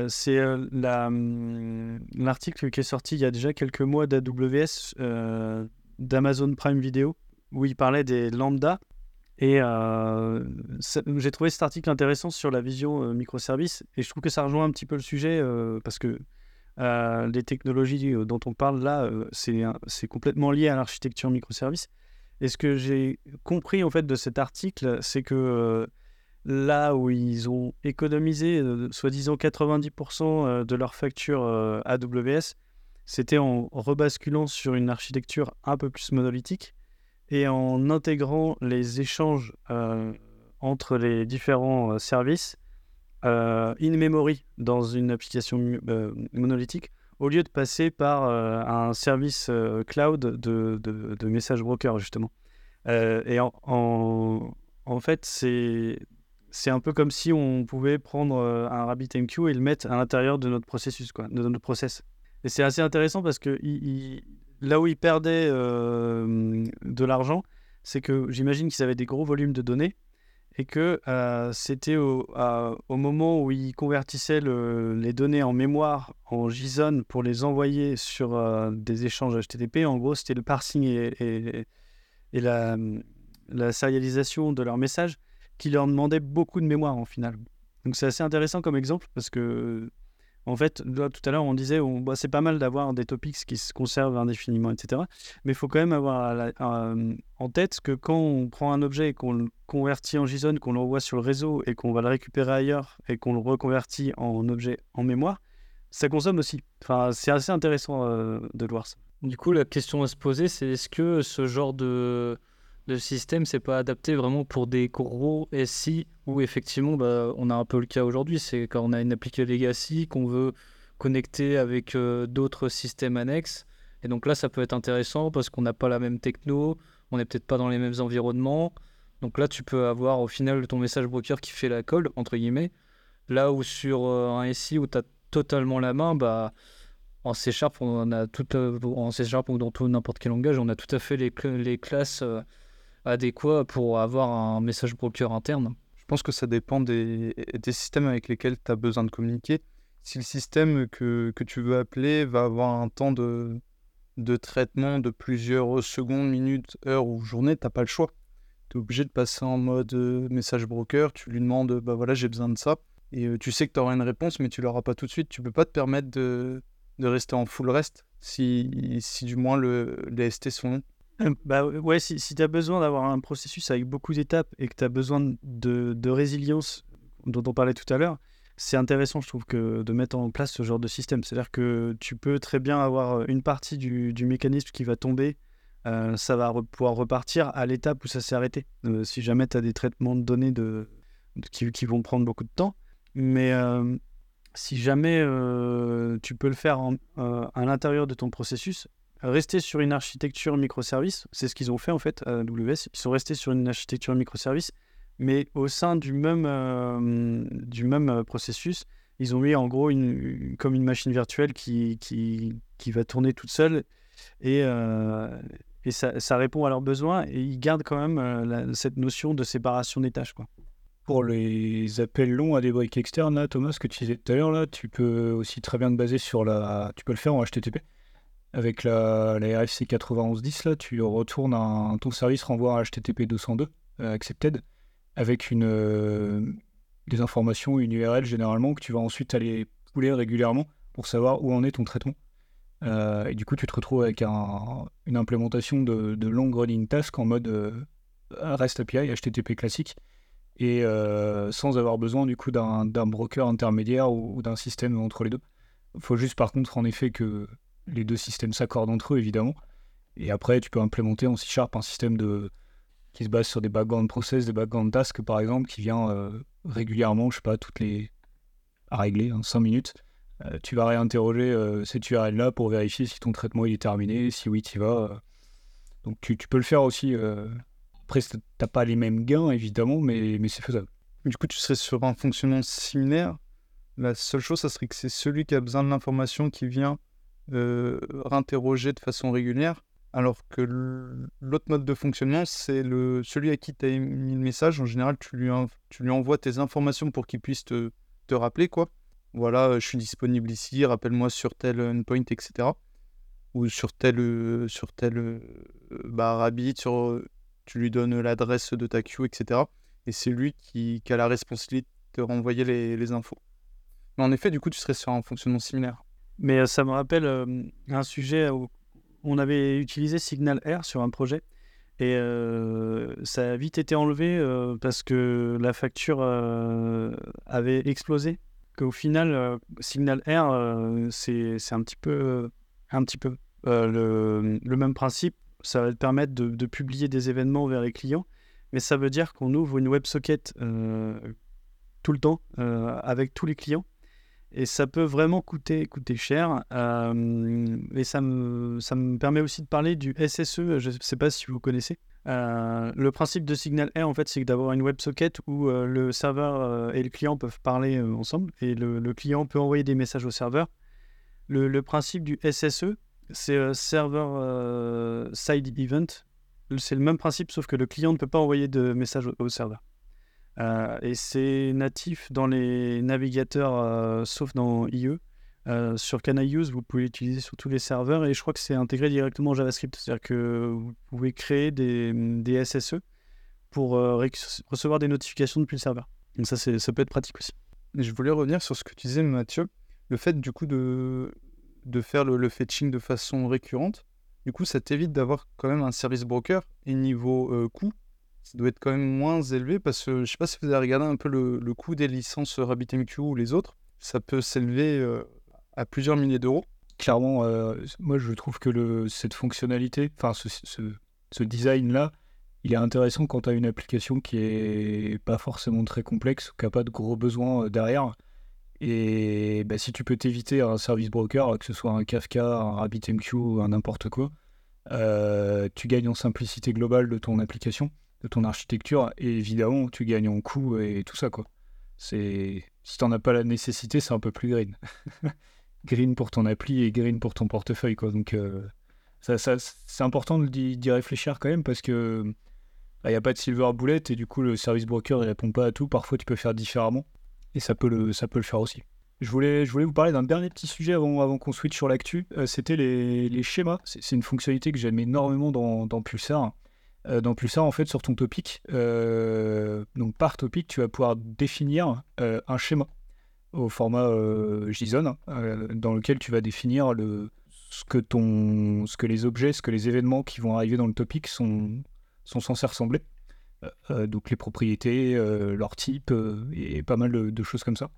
c'est la, hum, l'article qui est sorti il y a déjà quelques mois d'AWS, d'Amazon Prime Video, où il parlait des lambda. Et euh, j'ai trouvé cet article intéressant sur la vision euh, microservice. Et je trouve que ça rejoint un petit peu le sujet euh, parce que les technologies dont on parle là, c'est complètement lié à l'architecture microservice. Et ce que j'ai compris en fait de cet article, c'est que là où ils ont économisé soi-disant 90% de leur facture AWS, c'était en rebasculant sur une architecture un peu plus monolithique et en intégrant les échanges euh, entre les différents euh, services euh, in memory dans une application monolithique au lieu de passer par un service cloud de, de, message broker justement. et en, fait, c'est c'est un peu comme si on pouvait prendre un RabbitMQ et le mettre à l'intérieur de notre processus, quoi, de notre process. Et c'est assez intéressant parce que là où ils perdaient euh, de l'argent, c'est que j'imagine qu'ils avaient des gros volumes de données et que euh, c'était au, moment où ils convertissaient les données en mémoire en JSON pour les envoyer sur euh, des échanges HTTP. En gros, c'était le parsing et, la, la, sérialisation de leurs messages qui leur demandait beaucoup de mémoire en final. Donc c'est assez intéressant comme exemple parce que en fait, tout à l'heure, on disait, bah, c'est pas mal d'avoir des topics qui se conservent indéfiniment, etc. Mais il faut quand même avoir en tête que quand on prend un objet et qu'on le convertit en JSON, qu'on l'envoie sur le réseau et qu'on va le récupérer ailleurs et qu'on le reconvertit en objet en mémoire, ça consomme aussi. Enfin, c'est assez intéressant euh, de voir ça. Du coup, la question à se poser, c'est est-ce que ce genre de le système c'est pas adapté vraiment pour des gros SI où effectivement bah, on a un peu le cas aujourd'hui, c'est quand on a une application legacy qu'on veut connecter avec euh, d'autres systèmes annexes. Et donc là, ça peut être intéressant parce qu'on n'a pas la même techno, on n'est peut-être pas dans les mêmes environnements. Donc là, tu peux avoir au final ton message broker qui fait la colle, entre guillemets. Là où sur euh, un SI où tu as totalement la main, bah, en C Sharp, on a tout, euh, en C Sharp ou dans n'importe quel langage, on a tout à fait les, les classes adéquat pour avoir un message broker interne Je pense que ça dépend des, systèmes avec lesquels tu as besoin de communiquer. Si le système que, que, tu veux appeler va avoir un temps de, de traitement de plusieurs secondes, minutes, heures ou journées, tu pas le choix. Tu es obligé de passer en mode euh, message broker, tu lui demandes bah voilà j'ai besoin de ça et euh, tu sais que tu auras une réponse mais tu l'auras pas tout de suite. Tu peux pas te permettre de, de rester en full rest si, si du moins le, les ST sont longs. *laughs* Bah ouais, si, si tu as besoin d'avoir un processus avec beaucoup d'étapes et que tu as besoin de, résilience dont on parlait tout à l'heure, c'est intéressant, je trouve, que de mettre en place ce genre de système. C'est-à-dire que tu peux très bien avoir une partie du, mécanisme qui va tomber, euh, ça va pouvoir repartir à l'étape où ça s'est arrêté. Euh, si jamais tu as des traitements de données qui, vont prendre beaucoup de temps, Mais euh, si jamais euh, tu peux le faire euh, à l'intérieur de ton processus, rester sur une architecture microservice, c'est ce qu'ils ont fait en fait à AWS. Ils sont restés sur une architecture microservice, mais au sein du même, euh, du même euh, processus, ils ont mis en gros une, comme une machine virtuelle qui, qui, qui va tourner toute seule et, euh, et ça, ça répond à leurs besoins et ils gardent quand même cette notion de séparation des tâches. Quoi. Pour les appels longs à des briques externes, Thomas, ce que tu disais tout à l'heure, tu peux aussi très bien te baser sur la. Tu peux le faire en HTTP. Avec la, la RFC 9110, là, tu retournes un, ton service renvoie un HTTP 202 euh, accepted avec une, euh, des informations, une URL généralement que tu vas ensuite aller pouler régulièrement pour savoir où en est ton traitement. Euh, et du coup, tu te retrouves avec un- une implémentation de, de long running task en mode euh, REST API, HTTP classique et sans avoir besoin du coup d'un broker intermédiaire ou d'un système entre les deux. Il faut juste par contre en effet que les deux systèmes s'accordent entre eux évidemment. Et après tu peux implémenter en C Sharp un système qui se base sur des background process, des background tasks par exemple, qui vient euh, régulièrement, je sais pas, toutes les... à régler, 5 minutes. Euh, tu vas réinterroger euh, cette URL là pour vérifier si ton traitement est terminé, si oui tu vas. euh. Donc tu, peux le faire aussi. Après, t'as pas les mêmes gains, évidemment, mais, mais c'est faisable. Du coup, tu serais sur un fonctionnement similaire. La seule chose, ça serait que c'est celui qui a besoin de l'information qui vient réinterroger de façon régulière. Alors que l'autre mode de fonctionnement, c'est le, celui à qui tu as mis le message. En général, tu lui, envoies tes informations pour qu'il puisse te, te rappeler, quoi. Voilà, euh, je suis disponible ici, rappelle-moi sur tel endpoint, etc. Ou sur tel, euh, sur tel euh, bah, sur, euh, tu lui donnes l'adresse de ta queue, etc. Et c'est lui qui, a la responsabilité de renvoyer les, les infos. Mais en effet, du coup, tu serais sur un fonctionnement similaire. Mais euh, ça me rappelle euh, un sujet où on avait utilisé Signal Air sur un projet et euh, ça a vite été enlevé parce que la facture avait explosé. Qu'au final, Signal Air, c'est un petit peu, un petit peu le, le même principe. Ça va te permettre de, de publier des événements vers les clients, mais ça veut dire qu'on ouvre une WebSocket tout le temps avec tous les clients. Et ça peut vraiment coûter, coûter cher. Et ça me, ça me permet aussi de parler du SSE. Je ne sais pas si vous connaissez. Le principe de Signal Air, en fait, c'est d'avoir une WebSocket où le serveur et le client peuvent parler ensemble. Et le, le client peut envoyer des messages au serveur. Le, principe du SSE, c'est Server Side Event. C'est le même principe, sauf que le client ne peut pas envoyer de messages au, au serveur. Euh, et c'est natif dans les navigateurs, euh, sauf dans IE. Euh, sur Can I Use, vous pouvez l'utiliser sur tous les serveurs et je crois que c'est intégré directement en JavaScript. C'est-à-dire que vous pouvez créer des, SSE pour recevoir des notifications depuis le serveur. Donc ça, ça peut être pratique aussi. Je voulais revenir sur ce que tu disais, Mathieu. Le fait, du coup, de, faire le, fetching de façon récurrente, du coup, ça t'évite d'avoir quand même un service broker. Et niveau coût, ça doit être quand même moins élevé parce que je sais pas si vous avez regardé un peu le, coût des licences RabbitMQ ou les autres. Ça peut s'élever euh, à plusieurs milliers d'euros. Clairement, euh, moi je trouve que cette fonctionnalité, enfin ce, design-là, il est intéressant quand tu as une application qui est pas forcément très complexe, qui n'a pas de gros besoins euh, derrière. Et bah, si tu peux t'éviter un service broker, que ce soit un Kafka, un RabbitMQ un n'importe quoi, euh, tu gagnes en simplicité globale de ton application, de ton architecture, et évidemment tu gagnes en coût et tout ça quoi. C'est si t'en as pas la nécessité, c'est un peu plus green. *laughs* green pour ton appli et green pour ton portefeuille quoi. Donc euh, ça, ça- c'est important d'y réfléchir quand même parce que il n'y a pas de silver bullet et du coup le service broker il répond pas à tout. Parfois tu peux faire différemment et ça peut le, ça peut le faire aussi. Je voulais, je voulais vous parler d'un dernier petit sujet avant, avant qu'on switch sur l'actu. Euh, C'était les, les schémas. C'est c'est une fonctionnalité que j'aime énormément dans, dans Pulsar. Euh, dans Pulsar, en fait, sur ton topic, euh, par topic, tu vas pouvoir définir euh, un schéma au format euh, JSON euh, dans lequel tu vas définir ce, que ton, ce que les objets, ce que les événements qui vont arriver dans le topic sont, sont censés ressembler. Donc les propriétés, leur type et pas mal de, choses comme ça.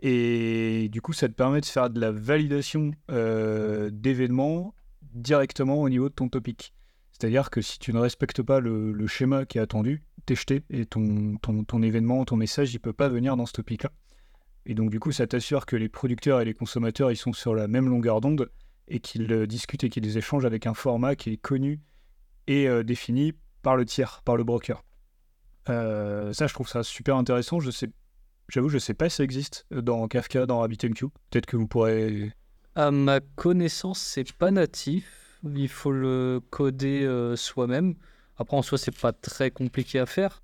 Et du coup, ça te permet de faire de la validation d'événements directement au niveau de ton topic. C'est-à-dire que si tu ne respectes pas le, schéma qui est attendu, t'es jeté et ton, ton, ton événement, ton message, il peut pas venir dans ce topic-là. Et donc, du coup, ça t'assure que les producteurs et les consommateurs, ils sont sur la même longueur d'onde et qu'ils euh, discutent et qu'ils échangent avec un format qui est connu et euh, défini par le tiers, par le broker. Euh, ça, je trouve ça super intéressant. Je sais, j'avoue, je sais pas si ça existe dans Kafka, dans RabbitMQ. Peut-être que vous pourrez. À ma connaissance, c'est pas natif. Il faut le coder euh, soi-même. Après, en soi, c'est pas très compliqué à faire,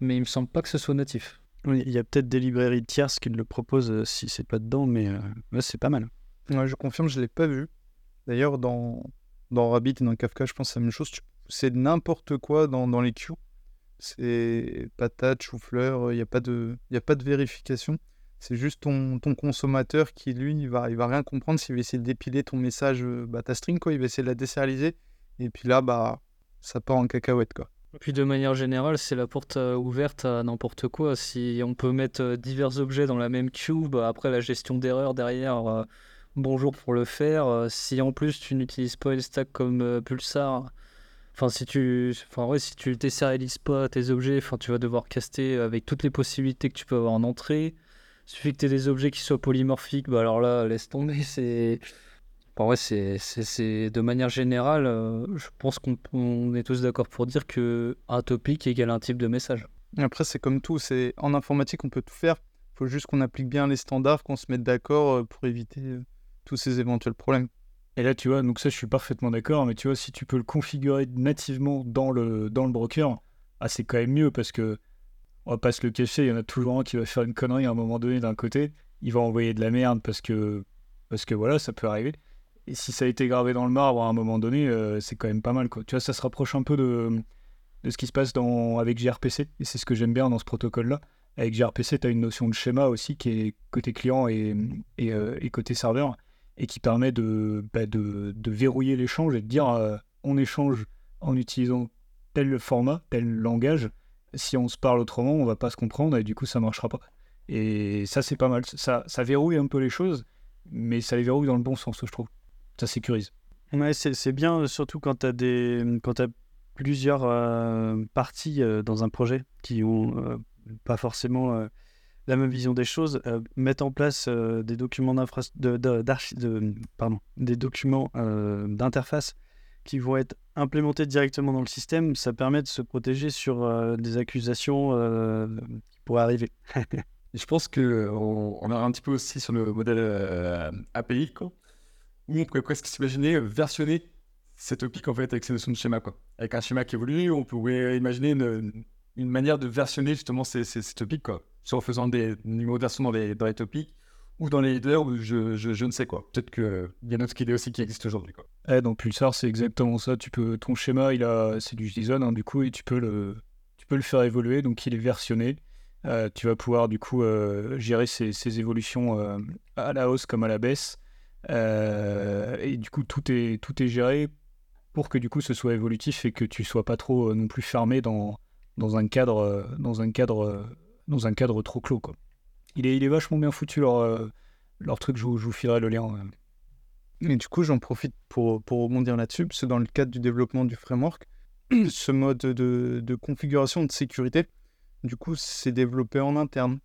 mais il me semble pas que ce soit natif. Oui, il y a peut-être des librairies tierces qui le proposent euh, si c'est pas dedans, mais euh, ouais, c'est pas mal. Ouais, je confirme, je l'ai pas vu. D'ailleurs, dans, dans Rabbit et dans Kafka, je pense que c'est la même chose. Tu- C'est n'importe quoi dans, dans les queues. C'est patate, chou-fleur, il n'y a, pas de- y a pas de vérification. C'est juste ton, consommateur qui, lui, il va, va rien comprendre s'il va essayer de dépiler ton message, euh, bah, ta string, quoi. Il va essayer de la désérialiser. Et puis là, bah, ça part en cacahuète, quoi. Puis de manière générale, c'est la porte euh, ouverte à n'importe quoi. Si on peut mettre euh, divers objets dans la même queue, bah, après la gestion d'erreur derrière, bonjour pour le faire. Si en plus tu n'utilises pas une stack comme Pulsar, enfin si tu, enfin ouais, si tu désérialises pas tes objets, enfin tu vas devoir caster avec toutes les possibilités que tu peux avoir en entrée. Il suffit que tu aies des objets qui soient polymorphiques, bah alors là, laisse tomber, c'est Enfin, ouais, c'est, c'est, c'est- de manière générale, euh, je pense qu'on on est tous d'accord pour dire que un topic égale un type de message. Et Après, c'est comme tout. C'est En informatique, on peut tout faire. Il faut juste qu'on applique bien les standards, qu'on se mette d'accord euh, pour éviter euh, tous ces éventuels problèmes. Et là, tu vois, donc ça, je suis parfaitement d'accord, mais tu vois, si tu peux le configurer nativement dans le, dans le broker, ah, c'est quand même mieux parce que, on va pas se le cacher, il y en a toujours un qui va faire une connerie à un moment donné d'un côté, il va envoyer de la merde parce que, parce que voilà, ça peut arriver. Et si ça a été gravé dans le marbre à un moment donné, euh, c'est quand même pas mal, quoi. Tu vois, ça se rapproche un peu de, de ce qui se passe dans, avec gRPC, et c'est ce que j'aime bien dans ce protocole-là. Avec gRPC, tu as une notion de schéma aussi qui est côté client et, et, euh, côté serveur et qui permet de, bah, de, de verrouiller l'échange et de dire euh, on échange en utilisant tel format, tel langage. Si on se parle autrement, on va pas se comprendre et du coup ça marchera pas. Et ça c'est pas mal. Ça, ça verrouille un peu les choses, mais ça les verrouille dans le bon sens, je trouve. Ça sécurise. C'est bien, euh, surtout quand tu as, t'as plusieurs euh, parties euh, dans un projet qui ont pas forcément la même vision des choses. mettre en place des documents d'interface qui vont être implémentés directement dans le système, ça permet de se protéger sur euh, des accusations euh, qui pourraient arriver. Je pense qu'on on un petit peu aussi sur le modèle euh, API. Où on pourrait presque s'imaginer versionner ces topics en fait avec ces notions de schéma. Avec un schéma qui évolue, on pourrait imaginer une, manière de versionner justement ces, ces, ces topics. Soit en faisant des numéros de version dans les topics ou dans les headers, ou je, je, je ne sais quoi. Peut-être qu'il y a d'autres idées aussi qui existent aujourd'hui, quoi. Ouais, dans Pulsar, c'est exactement ça. Tu peux, ton schéma, il a, c'est du JSON, hein, du coup, et tu peux le, tu peux le faire évoluer. Donc, il est versionné. Euh, tu vas pouvoir du coup euh, gérer ces, ces évolutions euh, à la hausse comme à la baisse. Et du coup, tout est, tout est géré pour que du coup ce soit évolutif et que tu sois pas trop non plus fermé dans, dans un cadre, dans un cadre, dans un cadre trop clos. Quoi. Il, est, il est vachement bien foutu leur, euh, leur truc. Je vous, je vous filerai le lien. Et du coup, j'en profite pour, pour rebondir là-dessus, parce que dans le cadre du développement du framework, *clears throat* ce mode de, de configuration de sécurité, du coup, c'est développé en interne.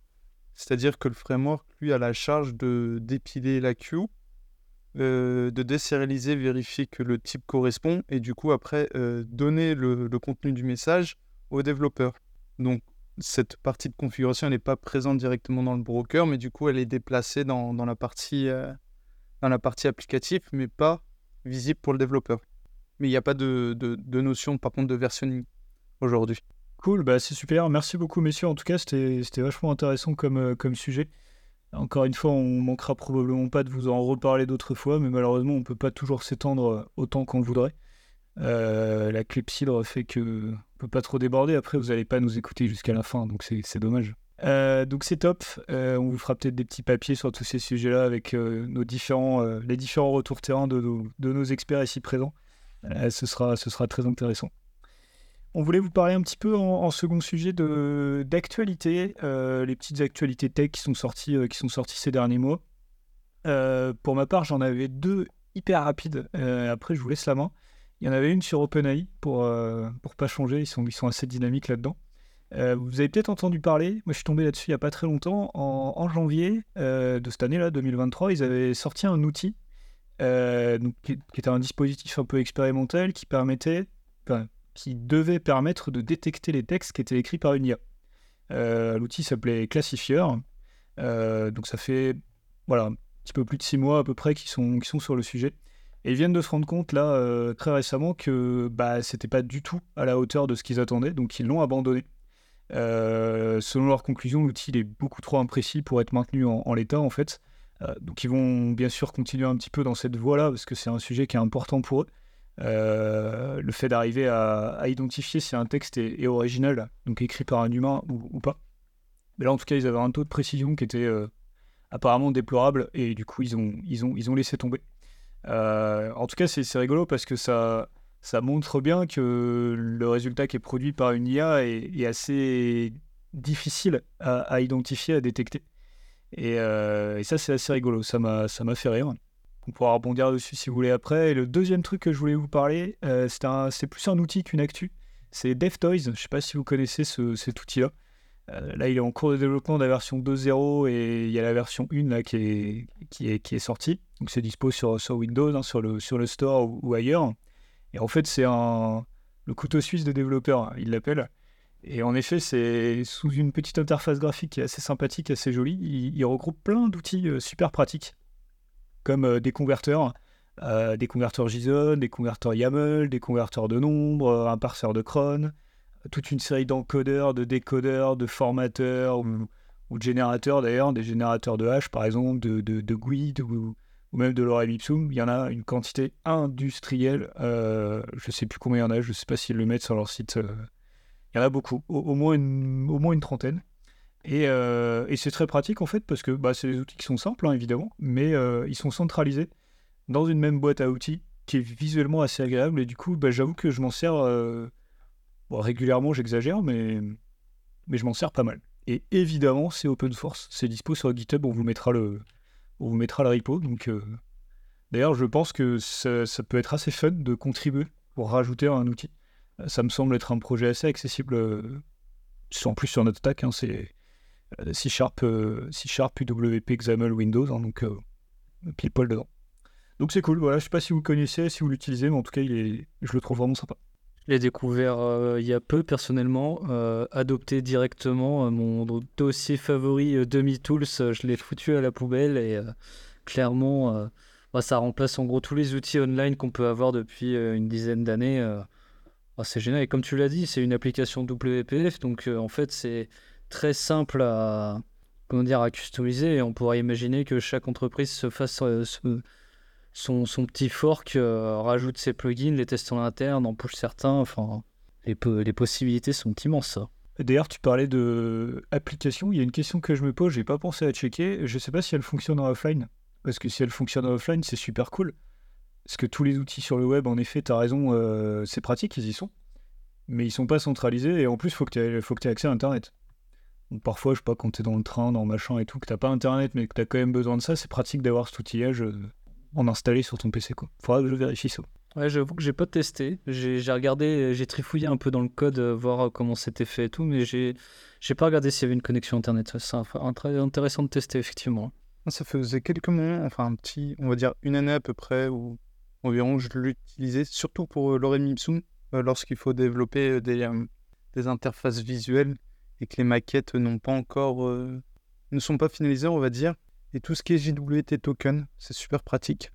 C'est-à-dire que le framework, lui, a la charge de dépiler la queue, euh, de désérialiser, vérifier que le type correspond, et du coup, après, euh, donner le, le contenu du message au développeur. Donc, cette partie de configuration, n'est pas présente directement dans le broker, mais du coup, elle est déplacée dans, dans la partie... euh, dans la partie applicative, mais pas visible pour le développeur. Mais il n'y a pas de, de, notion, par contre, de versionning aujourd'hui. Cool, bah c'est super. Merci beaucoup, messieurs. En tout cas, c'était vachement intéressant comme, euh, comme sujet. Encore une fois, on manquera probablement pas de vous en reparler d'autres fois, mais malheureusement, on peut pas toujours s'étendre euh, autant qu'on le voudrait. La clepsydre fait que peut pas trop déborder. Après, vous n'allez pas nous écouter jusqu'à la fin, donc c'est dommage. Euh, donc c'est top. Euh, on vous fera peut-être des petits papiers sur tous ces sujets-là avec euh, nos différents, les différents retours terrain de nos, experts ici présents. Ce, sera, ce sera très intéressant. On voulait vous parler un petit peu en, en second sujet d'actualité, les petites actualités tech qui sont sorties, qui sont sorties ces derniers mois. Pour ma part, j'en avais deux hyper rapides. Après, je vous laisse la main. Il y en avait une sur OpenAI pour euh, pour pas changer. Ils sont ils sont assez dynamiques là-dedans. Euh, vous avez peut-être entendu parler, moi je suis tombé là-dessus il n'y a pas très longtemps, en, janvier euh, de cette année-là, 2023, ils avaient sorti un outil donc, qui, était un dispositif un peu expérimental qui permettait, qui devait permettre de détecter les textes qui étaient écrits par une IA. L'outil s'appelait Classifier, donc ça fait voilà, un petit peu plus de six mois à peu près qu'ils sont, sont sur le sujet. Et ils viennent de se rendre compte là euh, très récemment que bah, c'était pas du tout à la hauteur de ce qu'ils attendaient, donc ils l'ont abandonné. Euh, selon leur conclusion, l'outil est beaucoup trop imprécis pour être maintenu en, l'état en fait. Euh, donc ils vont bien sûr continuer un petit peu dans cette voie-là parce que c'est un sujet qui est important pour eux. le fait d'arriver à, identifier si un texte est, original, donc écrit par un humain ou, ou, pas. Mais là en tout cas ils avaient un taux de précision qui était apparemment déplorable et du coup ils ont, ils ont, ils ont laissé tomber. Euh, en tout cas, c'est rigolo parce que ça, ça montre bien que le résultat qui est produit par une IA est, assez difficile à, identifier, à détecter. Euh, et, ça, c'est assez rigolo. Ça m'a fait rire. On pourra rebondir dessus si vous voulez après. Et le deuxième truc que je voulais vous parler, euh, c'est plus un outil qu'une actu. C'est DevToys. Je ne sais pas si vous connaissez cet outil-là. Euh, là, il est en cours de développement de la version 2.0 et il y a la version 1 là, qui, est, qui, est, qui est sortie. Donc, c'est dispo sur, sur Windows, hein, sur, le, sur le store ou, ailleurs. Et en fait, c'est un, le couteau suisse de développeur, hein, il l'appelle. Et en effet, c'est sous une petite interface graphique qui est assez sympathique, assez jolie. Il, regroupe plein d'outils euh, super pratiques, comme euh, des converteurs, des converteurs JSON, des converteurs YAML, des converteurs de nombres, un parseur de cron, toute une série d'encodeurs, de décodeurs, de formateurs ou, de générateurs d'ailleurs, des générateurs de hash par exemple, de, de, GUID ou, même de l'orem ipsum. Il y en a une quantité industrielle. Euh, je ne sais plus combien il y en a, je ne sais pas s'ils le mettent sur leur site. Euh. il y en a beaucoup, au, moins, une, trentaine. Et, euh, et c'est très pratique en fait parce que bah, c'est des outils qui sont simples hein, évidemment, mais ils sont centralisés dans une même boîte à outils qui est visuellement assez agréable. Et du coup, bah, j'avoue que je m'en sers régulièrement, j'exagère, mais, je m'en sers pas mal. Et évidemment, c'est open source. C'est dispo sur GitHub. On vous mettra le, repo. Euh, d'ailleurs, je pense que ça, peut être assez fun de contribuer pour rajouter un outil. Euh, ça me semble être un projet assez accessible. Euh, en plus sur notre stack, hein, c'est C Sharp, C Sharp UWP XAML Windows, hein, donc pile poil dedans. Donc c'est cool. Voilà, je sais pas si vous le connaissez, si vous l'utilisez, mais en tout cas, il est, je le trouve vraiment sympa. Je l'ai découvert euh, il y a peu personnellement, euh, adopté directement. Euh, mon dossier favori DemiTools, je l'ai foutu à la poubelle et clairement, bah, ça remplace en gros tous les outils online qu'on peut avoir depuis une dizaine d'années. Bah, c'est génial. Et comme tu l'as dit, c'est une application WPF, donc en fait c'est très simple à, comment dire, à customiser et on pourrait imaginer que chaque entreprise se fasse son, petit fork euh, rajoute ses plugins, les teste en interne, en push certains. Enfin, les, possibilités sont immenses. D'ailleurs, tu parlais de application. Il y a une question que je me pose, j'ai pas pensé à checker. Je sais pas si elle fonctionne en offline. Parce que si elle fonctionne en offline, c'est super cool. Parce que tous les outils sur le web, en effet, tu raison, euh, c'est pratique, ils y sont. Mais ils sont pas centralisés et en plus, faut que tu aies, accès à Internet. Parfois, je sais pas, quand tu es dans le train, dans machin et tout, que t'as pas Internet, mais que tu as quand même besoin de ça, c'est pratique d'avoir cet outillage. En installer sur ton PC. Quoi. Faudra que je vérifie ça. Ouais, j'avoue que j'ai pas testé. J'ai regardé, j'ai trifouillé un peu dans le code, euh, voir euh, comment c'était fait et tout, mais j'ai j'ai pas regardé s'il y avait une connexion internet. C'est très intéressant de tester effectivement. Ça faisait quelques mois, enfin un petit, on va dire une année à peu près, ou environ, je l'utilisais surtout pour euh, l'orem ipsum, lorsqu'il faut développer des, des interfaces visuelles et que les maquettes n'ont pas encore, ne sont pas finalisées, on va dire. Et tout ce qui est JWT token, c'est super pratique.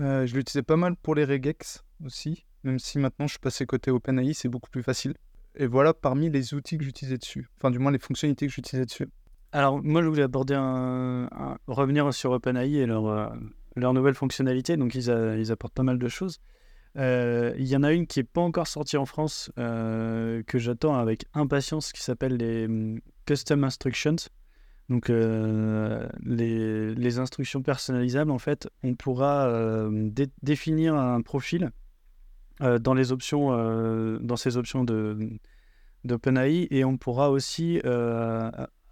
Euh, je l'utilisais pas mal pour les regex aussi, même si maintenant je suis passé côté OpenAI, c'est beaucoup plus facile. Et voilà parmi les outils que j'utilisais dessus, enfin du moins les fonctionnalités que j'utilisais dessus. Alors moi je voulais aborder un, revenir sur OpenAI et leur, euh, leur nouvelle fonctionnalité, donc ils, apportent pas mal de choses. Euh, il y en a une qui n'est pas encore sortie en France, que j'attends avec impatience, qui s'appelle les hum, Custom Instructions. Donc euh, les, instructions personnalisables, en fait, on pourra euh, définir un profil euh, dans les options, dans ces options de d'OpenAI et on pourra aussi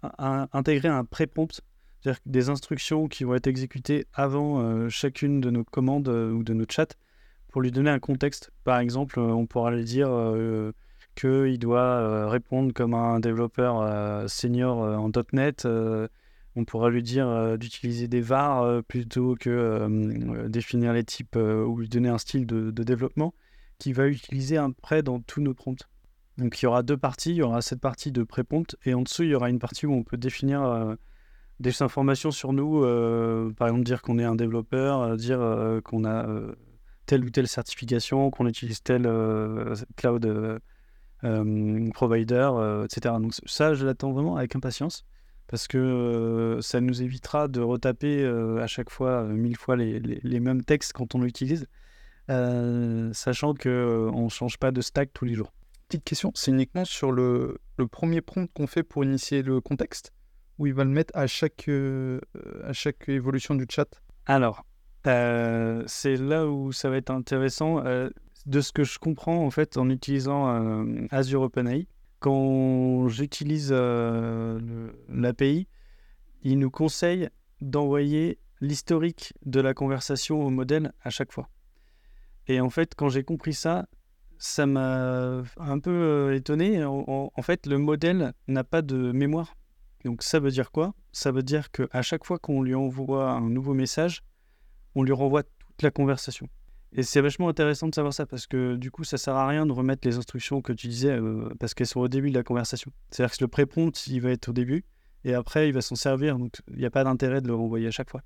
intégrer un pré-prompt, c'est-à-dire des instructions qui vont être exécutées avant chacune de nos commandes ou de nos chats pour lui donner un contexte. Par exemple, on pourra lui dire qu'il doit répondre comme un développeur senior en .NET. on pourra lui dire d'utiliser des VAR plutôt que définir les types ou lui donner un style de, développement qu'il va utiliser après dans tous nos prompts. Donc il y aura deux parties, il y aura cette partie de pré-prompt et en dessous il y aura une partie où on peut définir des informations sur nous, par exemple dire qu'on est un développeur, dire qu'on a telle ou telle certification, qu'on utilise tel euh, cloud euh, euh, provider, etc. Donc ça, je l'attends vraiment avec impatience parce que ça nous évitera de retaper à chaque fois mille fois les, les, mêmes textes quand on l'utilise, sachant qu'on ne change pas de stack tous les jours. Petite question, c'est uniquement sur le, le premier prompt qu'on fait pour initier le contexte ou il va le mettre à chaque, à chaque évolution du chat? Alors, euh, c'est là où ça va être intéressant. Euh, de ce que je comprends en fait en utilisant euh, Azure OpenAI, quand j'utilise l'API, il nous conseille d'envoyer l'historique de la conversation au modèle à chaque fois. Et en fait, quand j'ai compris ça, ça m'a un peu étonné. En, en, fait, le modèle n'a pas de mémoire. Donc ça veut dire quoi? Ça veut dire qu'à chaque fois qu'on lui envoie un nouveau message, on lui renvoie toute la conversation. Et c'est vachement intéressant de savoir ça parce que du coup, ça sert à rien de remettre les instructions que tu disais euh, parce qu'elles sont au début de la conversation. C'est-à-dire que le pré-prompt, il va être au début et après, il va s'en servir. Donc, il n'y a pas d'intérêt de le renvoyer à chaque fois.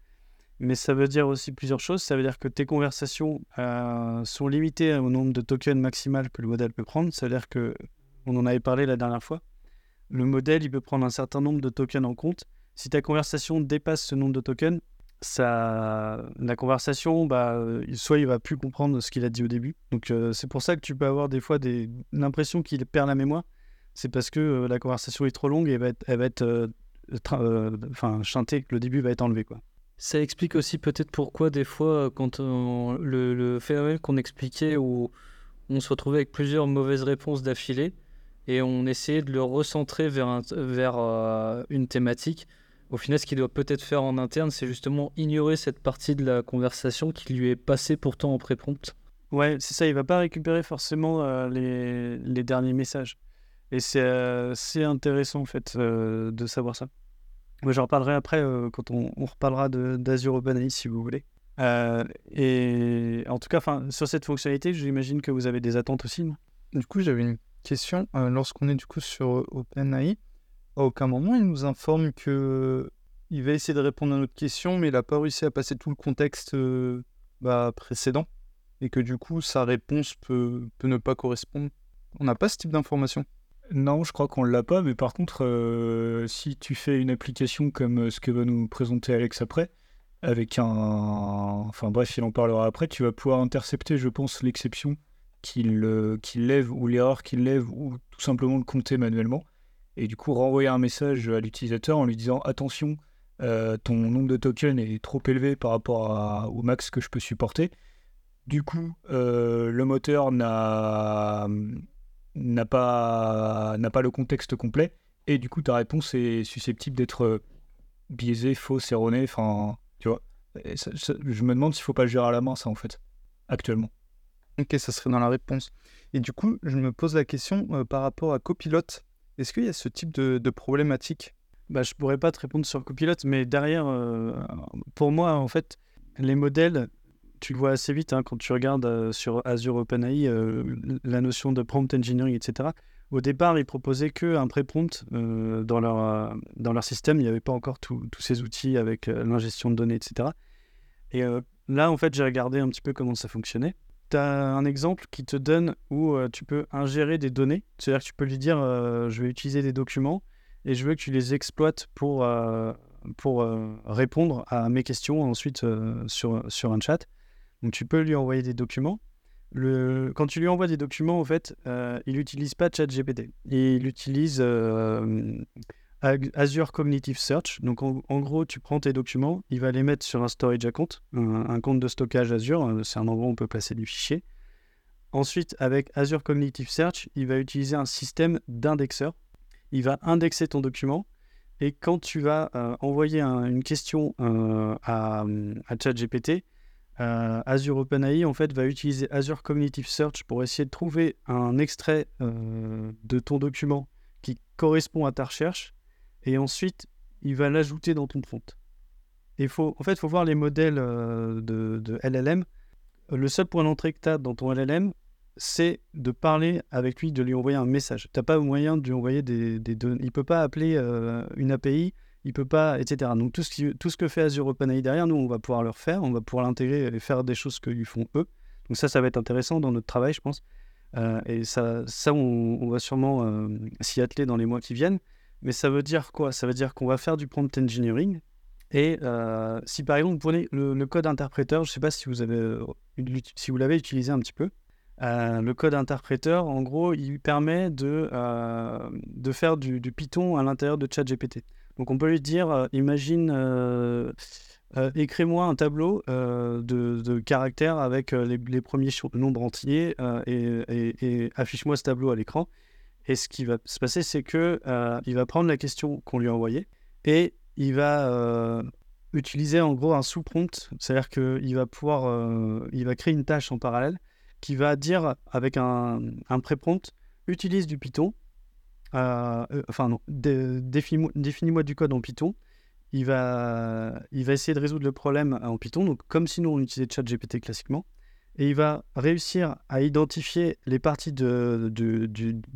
Mais ça veut dire aussi plusieurs choses. Ça veut dire que tes conversations euh, sont limitées au nombre de tokens maximal que le modèle peut prendre. Ça veut dire que, on en avait parlé la dernière fois, le modèle, il peut prendre un certain nombre de tokens en compte. Si ta conversation dépasse ce nombre de tokens, ça, la conversation, bah, soit il va plus comprendre ce qu'il a dit au début. Donc euh, c'est pour ça que tu peux avoir des fois des, l'impression qu'il perd la mémoire. C'est parce que euh, la conversation est trop longue et elle va être, elle va être euh, enfin chantée. Le début va être enlevé quoi. Ça explique aussi peut-être pourquoi des fois, quand le, le, phénomène qu'on expliquait où on se retrouvait avec plusieurs mauvaises réponses d'affilée et on essayait de le recentrer vers, vers une thématique au final, ce qu'il doit peut-être faire en interne, c'est justement ignorer cette partie de la conversation qui lui est passée pourtant en pré-prompt. Ouais, c'est ça, il va pas récupérer forcément euh, les, derniers messages. Et c'est euh, intéressant en fait euh, de savoir ça. Moi, j'en reparlerai après quand on, reparlera d'Azure OpenAI si vous voulez. et en tout cas, sur cette fonctionnalité, j'imagine que vous avez des attentes aussi. du coup, j'avais une question. Lorsqu'on est du coup sur OpenAI, à aucun moment, il nous informe que il va essayer de répondre à notre question, mais il n'a pas réussi à passer tout le contexte euh, bah, précédent, et que du coup, sa réponse peut, ne pas correspondre. On n'a pas ce type d'information. Non, je crois qu'on ne l'a pas, mais par contre, euh, si tu fais une application comme euh, ce que va nous présenter Alex après, avec un... Enfin bref, il en parlera après, tu vas pouvoir intercepter, je pense, l'exception qu'il lève, ou l'erreur qu'il lève, ou tout simplement le compter manuellement et du coup renvoyer un message à l'utilisateur en lui disant attention, euh, ton nombre de tokens est trop élevé par rapport au max que je peux supporter. Du coup, euh, le moteur n'a pas, pas le contexte complet et du coup ta réponse est susceptible d'être euh, biaisée, fausse, erronée. Enfin, tu vois. je me demande s'il faut pas le gérer à la main ça en fait, actuellement. Ok, ça serait dans la réponse. Et du coup, je me pose la question par rapport à Copilot. Est-ce qu'il y a ce type de, problématique? Bah, Je pourrais pas te répondre sur Copilot, mais derrière, euh, pour moi, en fait, les modèles, tu le vois assez vite hein, quand tu regardes euh, sur Azure OpenAI euh, la notion de prompt engineering, etc. Au départ, ils proposaient qu'un pré-prompt dans, leur, dans leur système. Il n'y avait pas encore tous ces outils avec l'ingestion de données, etc. Et là, en fait, j'ai regardé un petit peu comment ça fonctionnait tu un exemple qui te donne où euh, tu peux ingérer des données? C'est-à-dire que tu peux lui dire euh, je vais utiliser des documents et je veux que tu les exploites pour, euh, pour répondre à mes questions ensuite sur, sur un chat. Donc tu peux lui envoyer des documents. Le... Quand tu lui envoies des documents, en fait, il n'utilise pas ChatGPT. Il utilise Azure Cognitive Search. Donc en, gros, tu prends tes documents, il va les mettre sur un storage account, un, compte de stockage Azure. Euh, c'est un endroit où on peut placer des fichiers. Ensuite, avec Azure Cognitive Search, il va utiliser un système d'indexeur. Il va indexer ton document. Et quand tu vas euh, envoyer une question euh, à, à ChatGPT, Azure OpenAI en fait va utiliser Azure Cognitive Search pour essayer de trouver un extrait de ton document qui correspond à ta recherche et ensuite il va l'ajouter dans ton prompt. Et faut, en fait, il faut voir les modèles de, de, LLM. Le seul point d'entrée que tu as dans ton LLM, c'est de parler avec lui, de lui envoyer un message. Tu n'as pas moyen de lui envoyer des, données. Il ne peut pas appeler une API il peut pas, etc. Donc tout ce, que fait Azure OpenAI derrière, nous, on va pouvoir le faire, on va pouvoir l'intégrer et faire des choses qu'ils font eux. Donc ça, ça va être intéressant dans notre travail, je pense. Euh, et ça, ça on, va sûrement euh, s'y atteler dans les mois qui viennent. Mais ça veut dire quoi? Ça veut dire qu'on va faire du prompt engineering. Et euh, si par exemple, vous prenez le, code interpréteur, je ne sais pas si vous avez, si vous l'avez utilisé un petit peu, le code interpréteur, en gros, il permet de, de faire du, Python à l'intérieur de ChatGPT. Donc on peut lui dire, euh, imagine, euh, euh, écris-moi un tableau de, caractères avec les, premiers nombres entiers et, affiche-moi ce tableau à l'écran. Et ce qui va se passer, c'est que il va prendre la question qu'on lui a envoyée et il va utiliser en gros un sous-prompt, c'est-à-dire qu'il va pouvoir, il va créer une tâche en parallèle qui va dire avec un, un pré-prompt, utilise du Python. Euh, euh, enfin non, définis-moi du code en Python. Il va, il va essayer de résoudre le problème en Python, donc comme si nous on utilisait ChatGPT classiquement, et il va réussir à identifier les parties de,